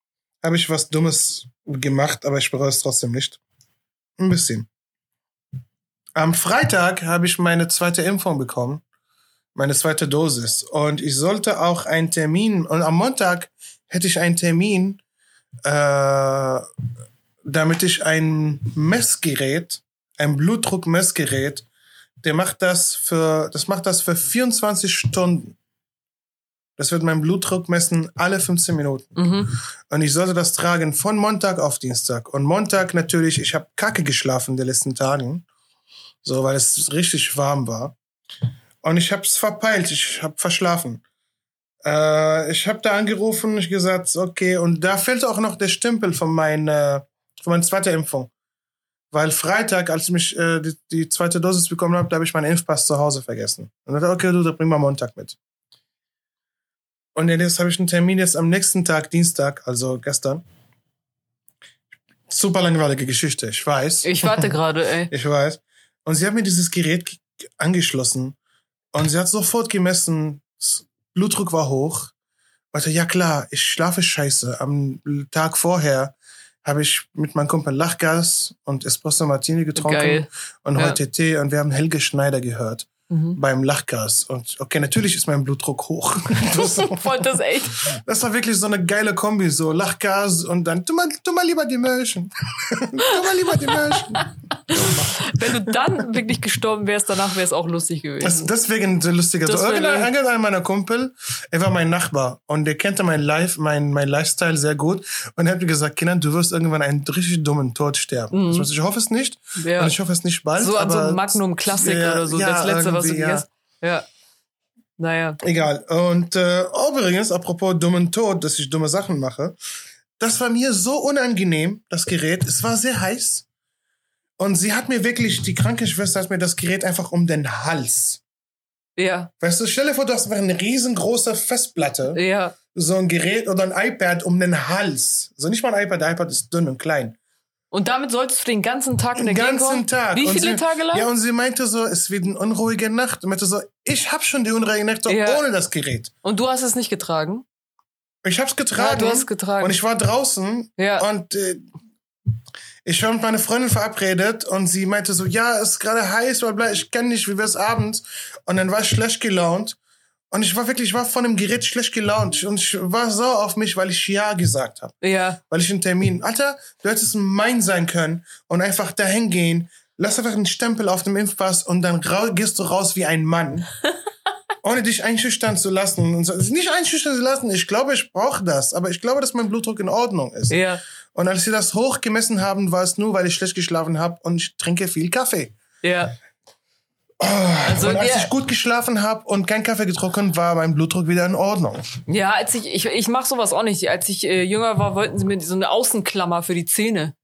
A: habe ich was Dummes gemacht, aber ich bereue es trotzdem nicht. Ein bisschen. Am Freitag habe ich meine zweite Impfung bekommen. Meine zweite Dosis. Und ich sollte auch einen Termin, und am Montag hätte ich einen Termin, äh, damit ich ein Messgerät, ein Blutdruckmessgerät, der macht das für, das macht das für 24 Stunden. Das wird mein Blutdruck messen alle 15 Minuten.
B: Mhm.
A: Und ich sollte das tragen von Montag auf Dienstag. Und Montag natürlich, ich habe kacke geschlafen in den letzten Tagen. So, weil es richtig warm war. Und ich habe es verpeilt, ich habe verschlafen. Äh, ich habe da angerufen, ich gesagt, okay, und da fehlt auch noch der Stempel von meiner, von meiner zweiten Impfung. Weil Freitag, als ich mich äh, die, die zweite Dosis bekommen habe, da habe ich meinen Impfpass zu Hause vergessen. Und dann okay, du, dann bring mal Montag mit. Und jetzt habe ich einen Termin jetzt am nächsten Tag, Dienstag, also gestern. Super langweilige Geschichte, ich weiß.
B: Ich warte gerade, ey.
A: Ich weiß. Und sie hat mir dieses Gerät angeschlossen und sie hat sofort gemessen, Blutdruck war hoch. Warte, ja klar, ich schlafe scheiße. Am Tag vorher habe ich mit meinem Kumpel Lachgas und Espresso Martini getrunken
B: Geil.
A: und
B: Ja.
A: heute Tee und wir haben Helge Schneider gehört
B: Mhm.
A: beim Lachgas. Und okay, natürlich ist mein Blutdruck hoch. Das,
B: Voll das echt.
A: das war wirklich so eine geile Kombi, so Lachgas und dann tu mal, tu mal lieber die Möhrchen. tu mal lieber die Möhrchen.
B: Wenn du dann wirklich gestorben wärst, danach wäre es auch lustig gewesen.
A: Das, deswegen so lustiger.
B: Das
A: So,
B: wär
A: irgendein,
B: geil.
A: irgendeiner meiner Kumpel, er war mein Nachbar und der kannte mein Life, mein, mein Lifestyle sehr gut und er hat mir gesagt, Kindern, du wirst irgendwann einen richtig dummen Tod sterben.
B: Mhm.
A: Also ich hoffe es nicht
B: ja.
A: und ich hoffe es nicht bald.
B: so an so
A: aber
B: einem Magnum Classic
A: Ja,
B: oder so.
A: ja,
B: das letzte, was du gegessen Ja. Naja.
A: Egal. Und äh, übrigens, apropos dummen Tod, dass ich dumme Sachen mache, das war mir so unangenehm, das Gerät. Es war sehr heiß. Und sie hat mir wirklich, die Krankenschwester hat mir das Gerät einfach um den Hals.
B: Ja.
A: Weißt du, stell dir vor, du hast einfach eine riesengroße Festplatte,
B: Ja.
A: so ein Gerät oder ein iPad um den Hals. So nicht mal ein iPad, der iPad ist dünn und klein.
B: Und damit solltest du den ganzen Tag in der
A: Den
B: Gegend
A: ganzen
B: kommen?
A: Tag.
B: Wie viele
A: sie,
B: Tage lang?
A: Ja, und sie meinte so, es wird eine unruhige Nacht. Und meinte so, ich hab schon die unruhige Nacht so
B: Ja.
A: ohne das Gerät.
B: Und du hast es nicht getragen?
A: Ich hab's getragen.
B: Ja, du hast es getragen.
A: Und ich war draußen
B: Ja.
A: und äh, ich war mit meiner Freundin verabredet und sie meinte so, ja, es ist gerade heiß, bla bla, ich kann nicht, wie wär's abends? Und dann war ich schlecht gelaunt. Und ich war wirklich, ich war von dem Gerät schlecht gelaunt. Und ich war sauer auf mich, weil ich Ja gesagt habe.
B: ja.
A: Weil ich einen Termin. Alter, du hättest mein sein können und einfach dahin gehen. Lass einfach einen Stempel auf dem Impfpass und dann gehst du raus wie ein Mann. ohne dich einschüchtern zu lassen. Und so. Nicht einschüchtern zu lassen, ich glaube, ich brauche das. Aber ich glaube, dass mein Blutdruck in Ordnung ist.
B: Ja.
A: Und als sie das hochgemessen haben, war es nur, weil ich schlecht geschlafen habe und ich trinke viel Kaffee.
B: Ja. Also,
A: und als
B: ja,
A: ich gut geschlafen habe und keinen Kaffee getrunken, war mein Blutdruck wieder in Ordnung.
B: ja, als ich, ich, ich mach sowas auch nicht. Als ich äh, jünger war, wollten sie mir so eine Außenklammer für die Zähne.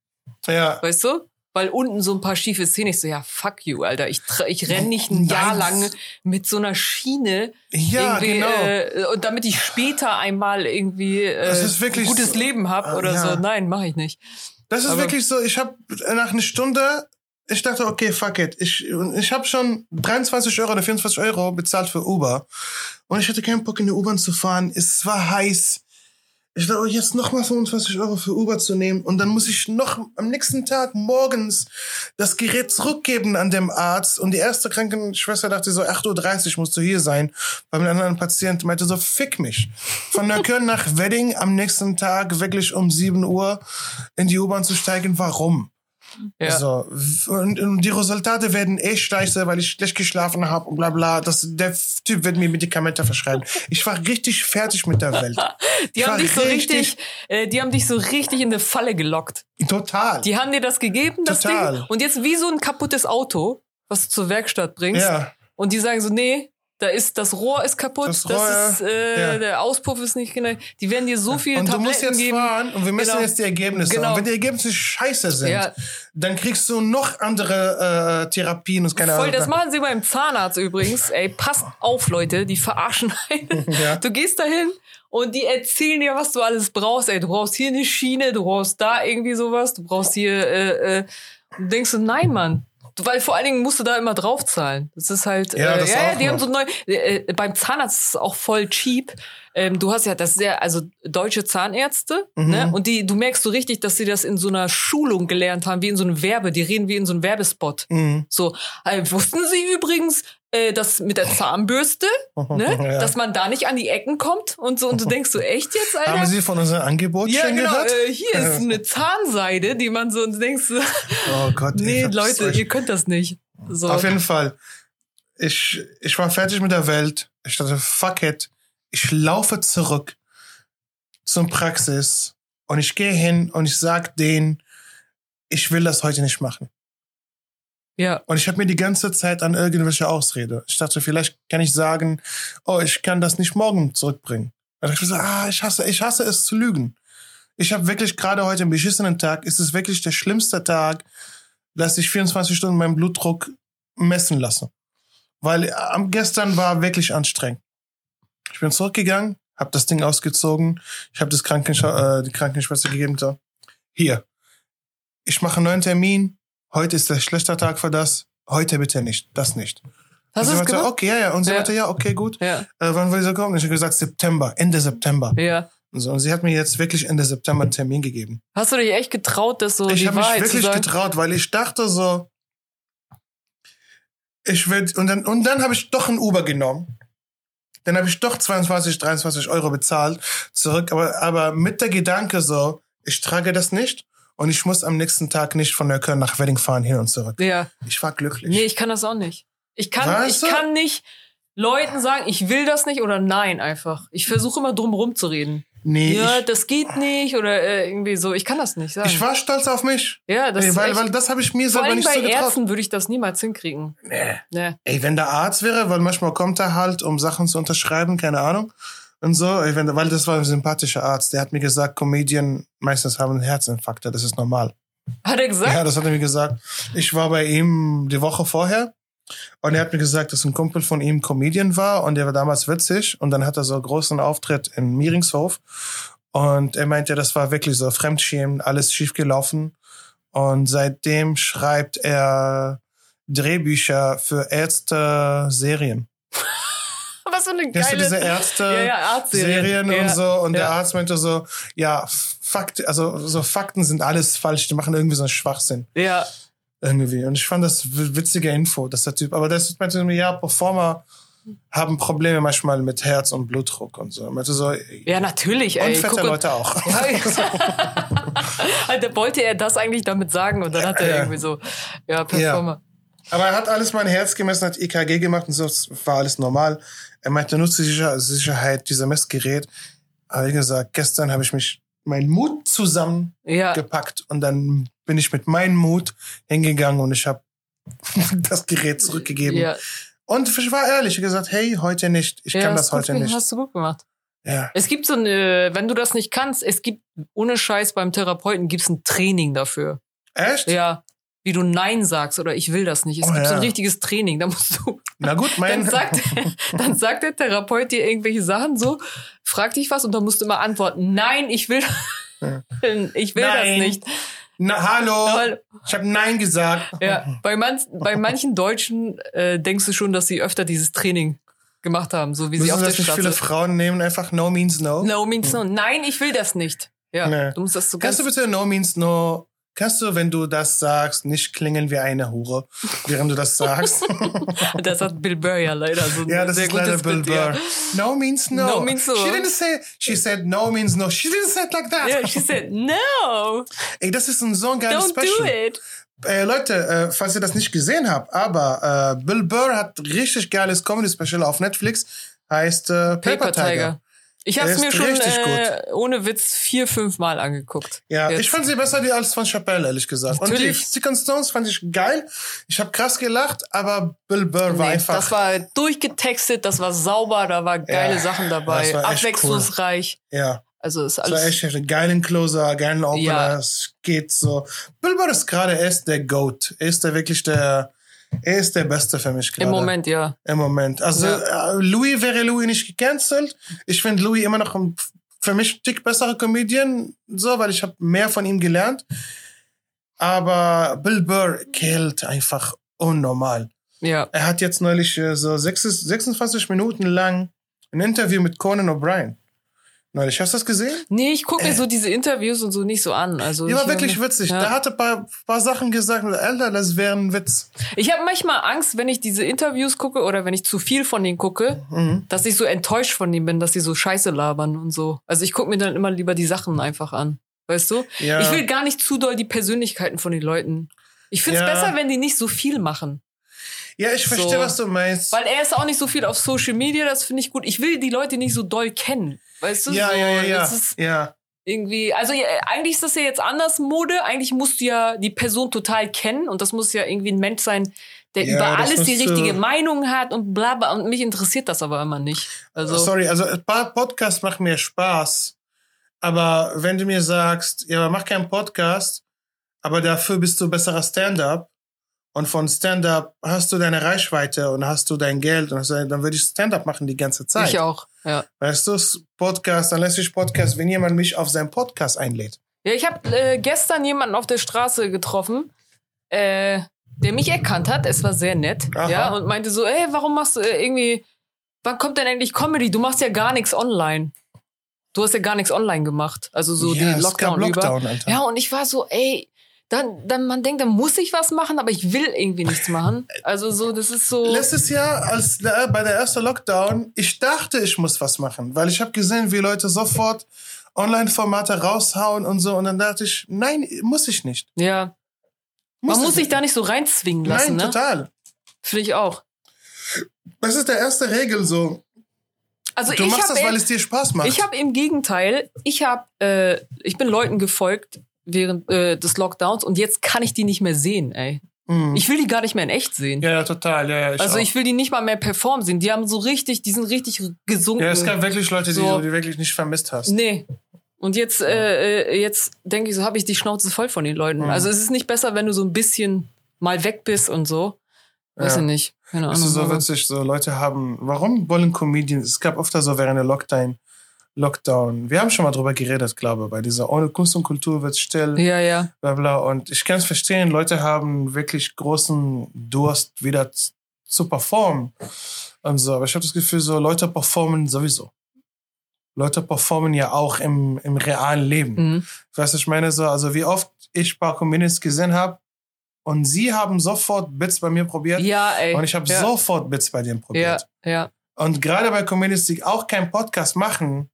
A: Ja.
B: Weißt du? Weil unten so ein paar schiefe Zähne. Ich so, ja, fuck you, Alter. Ich, ich renn nicht ein Jahr
A: Nein.
B: lang mit so einer Schiene.
A: Ja, genau.
B: Äh, und damit ich später einmal irgendwie äh, ein gutes
A: so-
B: Leben hab
A: äh,
B: oder
A: ja.
B: so. Nein, mache ich nicht.
A: Das ist
B: Aber-
A: wirklich so, ich habe nach einer Stunde, ich dachte, okay, fuck it. Ich, ich habe schon 23 Euro oder 24 Euro bezahlt für Uber. Und ich hatte keinen Bock, in die U-Bahn zu fahren. Es war heiß. Ich oh, jetzt nochmal 25 Euro für Uber zu nehmen. Und dann muss ich noch am nächsten Tag morgens das Gerät zurückgeben an dem Arzt. Und die erste Krankenschwester dachte so, 8.30 Uhr musst du hier sein. Mit einem anderen Patient meinte so, fick mich. Von Neukölln nach Wedding am nächsten Tag wirklich um 7 Uhr in die U-Bahn zu steigen. Warum?
B: Ja.
A: So, und, und die Resultate werden eh scheiße, weil ich schlecht geschlafen habe und bla bla. Das, der Typ wird mir Medikamente verschreiben. Ich war richtig fertig mit der Welt.
B: Die
A: Ich
B: haben dich so richtig, äh, die haben dich so richtig in eine Falle gelockt.
A: Total.
B: Die haben dir das gegeben, das
A: Total.
B: Ding. Und jetzt wie so ein kaputtes Auto, was du zur Werkstatt bringst.
A: ja.
B: Und die sagen so, nee, Da ist das Rohr ist kaputt,
A: Das
B: das,
A: Rohr,
B: ist äh,
A: ja.
B: der Auspuff ist nicht genau. Die werden dir so viele
A: Und du
B: Tabletten
A: musst jetzt
B: geben.
A: fahren und wir müssen
B: Genau.
A: jetzt die Ergebnisse.
B: Genau.
A: Und wenn die Ergebnisse scheiße sind,
B: Ja.
A: dann kriegst du noch andere äh, Therapien und keine
B: Voll,
A: Ahnung.
B: das machen sie beim Zahnarzt übrigens. Ey, passt auf, Leute, die verarschen einen.
A: Ja.
B: Du gehst dahin und die erzählen dir, was du alles brauchst. Ey, du brauchst hier eine Schiene, du brauchst da irgendwie sowas, du brauchst hier, äh, äh, und denkst du, nein, Mann. Weil vor allen Dingen musst du da immer draufzahlen. Das ist halt,
A: Ja,
B: äh, ja, die
A: noch.
B: haben so neu, äh, äh, beim Zahnarzt ist es auch voll cheap. Ähm, du hast ja das sehr, also deutsche Zahnärzte,
A: Mhm.
B: ne? Und die, du merkst so richtig, dass sie das in so einer Schulung gelernt haben, wie in so einem Werbe, die reden wie in so einem Werbespot.
A: Mhm.
B: So, äh, wussten Sie übrigens, äh, dass mit der Zahnbürste, ne,
A: Ja.
B: dass man da nicht an die Ecken kommt und so, und du denkst so, echt jetzt, Alter?
A: Haben Sie von unserem Angebot
B: ja,
A: schon
B: genau,
A: gehört?
B: äh, hier ist eine Zahnseide, die man so, und du denkst so,
A: oh Gott.
B: nee, Leute, ihr könnt das nicht. So.
A: Auf jeden Fall. Ich, ich war fertig mit der Welt. Ich dachte, fuck it. Ich laufe zurück zum Praxis und ich gehe hin und ich sag denen, ich will das heute nicht machen.
B: Ja,
A: Und ich habe mir die ganze Zeit an irgendwelche Ausrede. Ich dachte, vielleicht kann ich sagen, oh, ich kann das nicht morgen zurückbringen. Und ich so, ah, ich hasse, ich hasse es zu lügen. Ich habe wirklich gerade heute einen beschissenen Tag. Es ist wirklich der schlimmste Tag, dass ich 24 Stunden meinen Blutdruck messen lasse. Weil äh, am gestern war wirklich anstrengend. Ich bin zurückgegangen, habe das Ding ausgezogen, ich habe das Krankensch äh, die Krankenschwester gegeben, so, hier, ich mache einen neuen Termin, heute ist der schlechter Tag für das, heute bitte nicht, das nicht.
B: hast du
A: und sie meinte,
B: gemacht?
A: okay, ja, ja. Und sie
B: Ja.
A: meinte, ja, okay, gut.
B: Ja,
A: Äh, wann will sie kommen? Und ich habe gesagt, September, Ende September.
B: ja.
A: Und, so. und sie hat mir jetzt wirklich Ende September einen Termin gegeben.
B: Hast du dich echt getraut, das so
A: ich habe mich wirklich getraut, weil ich dachte so, ich will, und dann, und dann habe ich doch ein Uber genommen. Dann habe ich doch 22, 23 Euro bezahlt zurück, aber, aber mit der Gedanke so, ich trage das nicht und ich muss am nächsten Tag nicht von Neukölln nach Wedding fahren, hin und zurück.
B: Ja.
A: Ich war glücklich.
B: Nee, ich kann das auch nicht. Ich kann,
A: Weißt
B: ich
A: du?
B: kann nicht Leuten sagen, ich will das nicht oder nein einfach. Ich versuche immer drum rumzureden.
A: nee
B: Ja,
A: ich,
B: das geht nicht oder äh, irgendwie so. Ich kann das nicht sagen.
A: ich war stolz auf mich.
B: ja, das
A: Ey,
B: ist
A: weil,
B: echt,
A: weil das habe ich mir selber nicht
B: bei
A: so getraut.
B: Ärzten würde ich das niemals hinkriegen.
A: Nee.
B: Nee.
A: Ey, wenn der Arzt wäre, weil manchmal kommt er halt, um Sachen zu unterschreiben, keine Ahnung. Und so, weil das war ein sympathischer Arzt. Der hat mir gesagt, Comedian meistens haben Herzinfarkte, das ist normal.
B: Hat er gesagt?
A: Ja, das hat er mir gesagt. Ich war bei ihm die Woche vorher und er hat mir gesagt, dass ein Kumpel von ihm Comedian war und der war damals witzig und dann hat er so einen großen Auftritt in Mieringshof und er meinte, das war wirklich so Fremdschämen, alles schiefgelaufen und seitdem schreibt er Drehbücher für Ärzte, Serien.
B: Was für eine
A: Kennst du
B: geile...
A: diese Ärzte?
B: ja, ja, Arztserien.
A: Serien
B: ja.
A: und so. Und der
B: ja.
A: Arzt meinte so, ja, Fakt, also so Fakten sind alles falsch, die machen irgendwie so einen Schwachsinn.
B: Ja,
A: Irgendwie. Und ich fand das witzige Info, dass der Typ, aber das meinte so, ja, Performer haben Probleme manchmal mit Herz und Blutdruck und so. Meinte so,
B: ja, natürlich, ey.
A: und fette
B: Guck,
A: Leute auch.
B: Ja, Alter, wollte er das eigentlich damit sagen und dann hat er
A: Ja.
B: irgendwie so, ja, Performer.
A: Aber er hat alles mein Herz gemessen, hat EKG gemacht und so, es war alles normal. Er meinte nur zur Sicher Sicherheit, dieser Messgerät. Aber wie gesagt, gestern habe ich mich meinen Mut zusammengepackt
B: Ja,
A: und dann bin ich mit meinem Mut hingegangen und ich habe das Gerät zurückgegeben.
B: ja.
A: Und ich war ehrlich, ich gesagt, hey, heute nicht. Ich
B: ja,
A: kann das
B: gut
A: heute nicht.
B: Hast du gut gemacht.
A: Ja.
B: Es gibt so eine, wenn du das nicht kannst, es gibt ohne Scheiß beim Therapeuten gibt's ein Training dafür.
A: Echt?
B: Ja, wie du Nein sagst oder ich will das nicht. Es
A: Oh,
B: gibt so
A: ja.
B: ein richtiges Training. Da musst du,
A: Na gut, mein.
B: dann sagt, dann sagt der Therapeut dir irgendwelche Sachen so, fragt dich was und dann musst du immer antworten. Nein, ich will, ich will
A: Nein.
B: das nicht.
A: Na, hallo.
B: Weil-
A: Ich habe Nein gesagt.
B: Ja, bei, man, bei manchen Deutschen äh, denkst du schon, dass sie öfter dieses Training gemacht haben, so wie sie
A: Wissen
B: auf
A: Sie,
B: der
A: nicht viele
B: Straße.
A: Frauen nehmen einfach No means no?
B: No means no. Nein, ich will das nicht. Ja,
A: Nee.
B: du musst das so.
A: Kannst du bitte No means no? Kannst du, wenn du das sagst, nicht klingeln wie eine Hure, während du das sagst?
B: Das hat Bill Burr ja leider so
A: ja, das ist leider Bill. Burr. No means no.
B: No means no.
A: She didn't say, she said no means no. She didn't say it like that.
B: Ja, she said, no,
A: Ey, das ist ein so ein geiles
B: don't
A: Special.
B: do it.
A: Äh, Leute, äh, falls ihr das nicht gesehen habt, aber äh, Bill Burr hat richtig geiles Comedy-Special auf Netflix, heißt äh, Paper,
B: Paper
A: Tiger.
B: Tiger. Ich habe es mir schon äh, ohne Witz vier, fünf Mal angeguckt.
A: Ja,
B: Jetzt.
A: ich fand sie besser die als von Chappelle, ehrlich gesagt. Und die
B: Natürlich.
A: Stick Stones fand ich geil. Ich habe krass gelacht, aber Bill Burr war
B: Nee,
A: einfach.
B: das war durchgetextet, das war sauber, da war geile
A: Ja,
B: Sachen dabei,
A: war
B: abwechslungsreich.
A: ja,
B: Also ist
A: das war
B: alles.
A: echt einen geilen Closer, geilen Opener.
B: Ja.
A: Es geht so. Bill Burr ist gerade, er ist der Goat. Er ist der wirklich der, er ist der Beste für mich gerade.
B: Im Moment, ja.
A: Im Moment. Also
B: Ja.
A: äh, Louis wäre Louis nicht gecancelt. Ich finde Louis immer noch ein, für mich ein Tick besserer Comedian, so, weil ich habe mehr von ihm gelernt. Aber Bill Burr killt einfach unnormal.
B: Ja.
A: Er hat jetzt neulich äh, so 6 26 Minuten lang ein Interview mit Conan O'Brien. Neulich, hast du das gesehen?
B: Nee, ich gucke mir
A: Äh.
B: so diese Interviews und so nicht so an. Also
A: Die war
B: ich,
A: wirklich witzig.
B: Ja.
A: Der hatte ein paar, paar Sachen gesagt, Alter, das wäre ein Witz.
B: Ich habe manchmal Angst, wenn ich diese Interviews gucke oder wenn ich zu viel von denen gucke,
A: Mhm.
B: dass ich so enttäuscht von denen bin, dass sie so Scheiße labern und so. Also ich gucke mir dann immer lieber die Sachen einfach an. Weißt du?
A: Ja.
B: Ich will gar nicht zu doll die Persönlichkeiten von den Leuten. Ich finde es
A: Ja.
B: besser, wenn die nicht so viel machen.
A: Ja, ich verstehe,
B: So.
A: was du meinst.
B: Weil er ist auch nicht so viel auf Social Media, das finde ich gut. Ich will die Leute nicht so doll kennen. Weißt du?
A: ja,
B: so,
A: ja, ja, ja, ja.
B: irgendwie, also ja, eigentlich ist das ja jetzt anders Mode. Eigentlich musst du ja die Person total kennen und das muss ja irgendwie ein Mensch sein, der
A: Ja,
B: über alles die richtige Meinung hat und bla bla. Und mich interessiert das aber immer nicht. Also,
A: Sorry, also ein paar Podcasts machen mir Spaß. Aber wenn du mir sagst, ja, mach keinen Podcast, aber dafür bist du besserer Stand-up und von Stand-up hast du deine Reichweite und hast du dein Geld und dann würde ich Stand-up machen die ganze Zeit.
B: ich auch, ja.
A: Weißt du, Podcast, dann lässt sich Podcast, wenn jemand mich auf seinen Podcast einlädt.
B: Ja, ich habe äh, gestern jemanden auf der Straße getroffen, äh, der mich erkannt hat. Es war sehr nett.
A: Aha.
B: Ja, und meinte so, ey, warum machst du äh, irgendwie, wann kommt denn endlich Comedy? Du machst ja gar nichts online. Du hast ja gar nichts online gemacht. Also so
A: Ja,
B: die Lockdown,
A: gab
B: über.
A: Lockdown, Alter.
B: Ja, und ich war so, ey, dann, dann man denkt, dann muss ich was machen, aber ich will irgendwie nichts machen. Also so, das ist so.
A: Letztes Jahr, als der, bei der ersten Lockdown, ich dachte, ich muss was machen, weil ich habe gesehen, wie Leute sofort Online-Formate raushauen und so. Und dann dachte ich, nein, muss ich nicht.
B: Ja.
A: Muss
B: Man muss
A: ich
B: sich da nicht so reinzwingen lassen,
A: Nein,
B: ne?
A: total.
B: Finde ich auch.
A: Das ist der erste Regel so.
B: Also
A: Du
B: ich
A: machst das, weil es dir Spaß macht.
B: Ich habe im Gegenteil, ich habe, äh, ich bin Leuten gefolgt während äh, des Lockdowns und jetzt kann ich die nicht mehr sehen, ey.
A: Mhm.
B: Ich will die gar nicht mehr in echt sehen.
A: ja, ja, total. Ja, ja, ich
B: also
A: auch.
B: ich will die nicht mal mehr performen sehen. Die haben so richtig, die sind richtig gesunken.
A: ja, es gab wirklich Leute, die
B: So.
A: du die wirklich nicht vermisst hast.
B: nee. Und jetzt, äh, äh, jetzt denke ich so, habe ich die Schnauze voll von den Leuten.
A: Mhm.
B: Also es ist nicht besser, wenn du so ein bisschen mal weg bist und so. Weiß
A: Ja.
B: ich nicht. Keine
A: Das
B: Ahnung.
A: ist so witzig, so Leute haben, warum wollen Comedians, es gab öfter so während der Lockdown, Lockdown, wir haben schon mal drüber geredet, glaube ich, bei dieser ohne Kunst und Kultur wird still,
B: ja, ja.
A: bla bla. Und ich kann es verstehen, Leute haben wirklich großen Durst, wieder zu performen und so. Aber ich habe das Gefühl, so Leute performen sowieso. Leute performen ja auch im, im realen Leben.
B: Mhm.
A: Weißt du, ich meine so, also wie oft ich ein paar Comedians gesehen habe und sie haben sofort Bits bei mir probiert
B: Ja, ey.
A: und ich habe
B: ja.
A: sofort Bits bei denen
B: Ja,
A: probiert.
B: ja.
A: Und gerade bei Comedians, die auch keinen Podcast machen,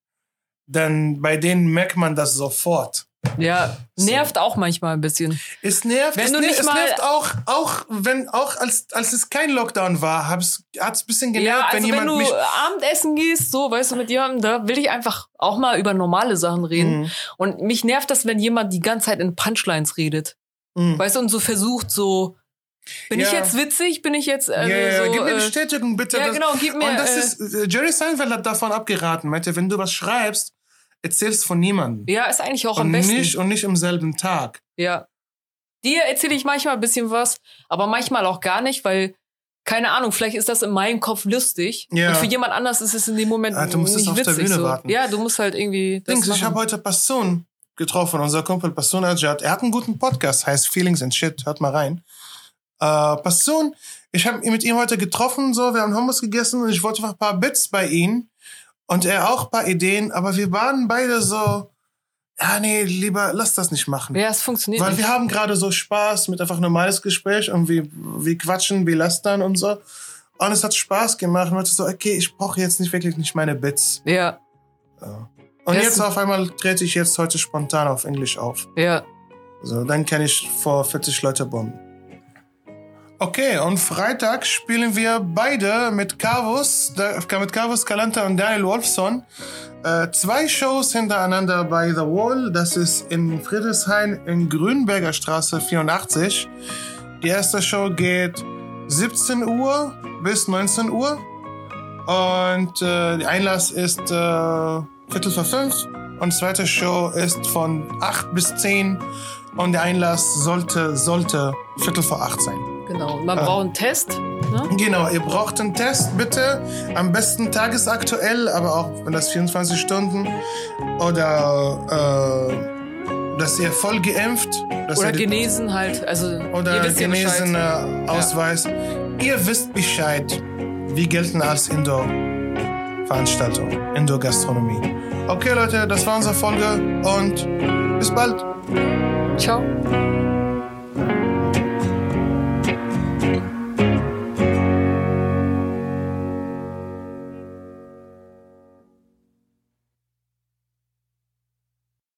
A: dann bei denen merkt man das sofort.
B: Ja, nervt auch manchmal ein bisschen.
A: Es nervt,
B: Wenn
A: es,
B: du nicht
A: es
B: mal-
A: nervt auch, auch wenn auch als, als es kein Lockdown war, hat es ein bisschen genervt,
B: Ja, also
A: wenn
B: wenn,
A: jemand
B: du
A: mich.
B: Abendessen gehst, so, weißt du, mit jemandem, da will ich einfach auch mal über normale Sachen reden.
A: Mhm.
B: Und mich nervt das, wenn jemand die ganze Zeit in Punchlines redet.
A: Mhm.
B: Weißt du, und so versucht, so, bin ich
A: Ja.
B: jetzt witzig? Bin ich jetzt, also,
A: ja, ja,
B: so,
A: gib mir
B: äh,
A: Bestätigung bitte.
B: ja,
A: das-
B: genau, gib mir,
A: Und das
B: äh,
A: ist, äh, Jerry Seinfeld hat davon abgeraten, meinte, wenn du was schreibst, erzählst von niemandem.
B: ja, ist eigentlich auch am
A: und
B: besten.
A: nicht und nicht am selben Tag.
B: Ja. Dir erzähle ich manchmal ein bisschen was, aber manchmal auch gar nicht, weil, keine Ahnung, vielleicht ist das in meinem Kopf lustig.
A: Ja.
B: Und für jemand anders ist es in dem Moment
A: Ah, du musst
B: nicht
A: auf der
B: witzig.
A: Bühne
B: so.
A: warten.
B: Ja, du musst halt irgendwie.
A: Dings, ich habe heute Passun getroffen, unser Kumpel Passun Ajad. Er hat einen guten Podcast, heißt Feelings and Shit. Hört mal rein. Äh, Passun, ich habe mit ihm heute getroffen, so, wir haben Hummus gegessen und ich wollte einfach ein paar Bits bei ihm und er auch ein paar Ideen, aber wir waren beide so, ja, nee, lieber lass das nicht machen.
B: Ja, es funktioniert
A: Weil
B: nicht.
A: wir haben gerade so Spaß mit einfach normales Gespräch und wir, wir quatschen, wir lästern und so. Und es hat Spaß gemacht. Und ich so, okay, ich brauche jetzt nicht wirklich nicht meine Bits.
B: Ja,
A: Und
B: Ja,
A: jetzt auf einmal trete ich jetzt heute spontan auf Englisch auf.
B: ja.
A: So, dann kann ich vor 40 Leute bomben. Okay, und Freitag spielen wir beide mit Carvus, mit Carvus Kalanta und Daniel Wolfson äh, zwei Shows hintereinander bei The Wall. Das ist in Friedrichshain in Grünberger Straße 84. Die erste Show geht 17 Uhr bis 19 Uhr und äh, der Einlass ist äh, Viertel vor fünf und die zweite Show ist von 8 bis 10 und der Einlass sollte, sollte Viertel vor 8 sein.
B: Genau. Man
A: Ah.
B: braucht einen Test. Ne?
A: Genau, ihr braucht einen Test, bitte. Am besten tagesaktuell, aber auch wenn das 24 Stunden. Oder äh, dass ihr voll geimpft. Dass
B: Oder genesen halt. Also
A: Oder
B: wisst ja
A: Ausweis. Ihr wisst Bescheid. Wir gelten als Indoor-Veranstaltung, Indoor-Gastronomie. Okay, Leute, das war unsere Folge und bis bald.
B: Ciao.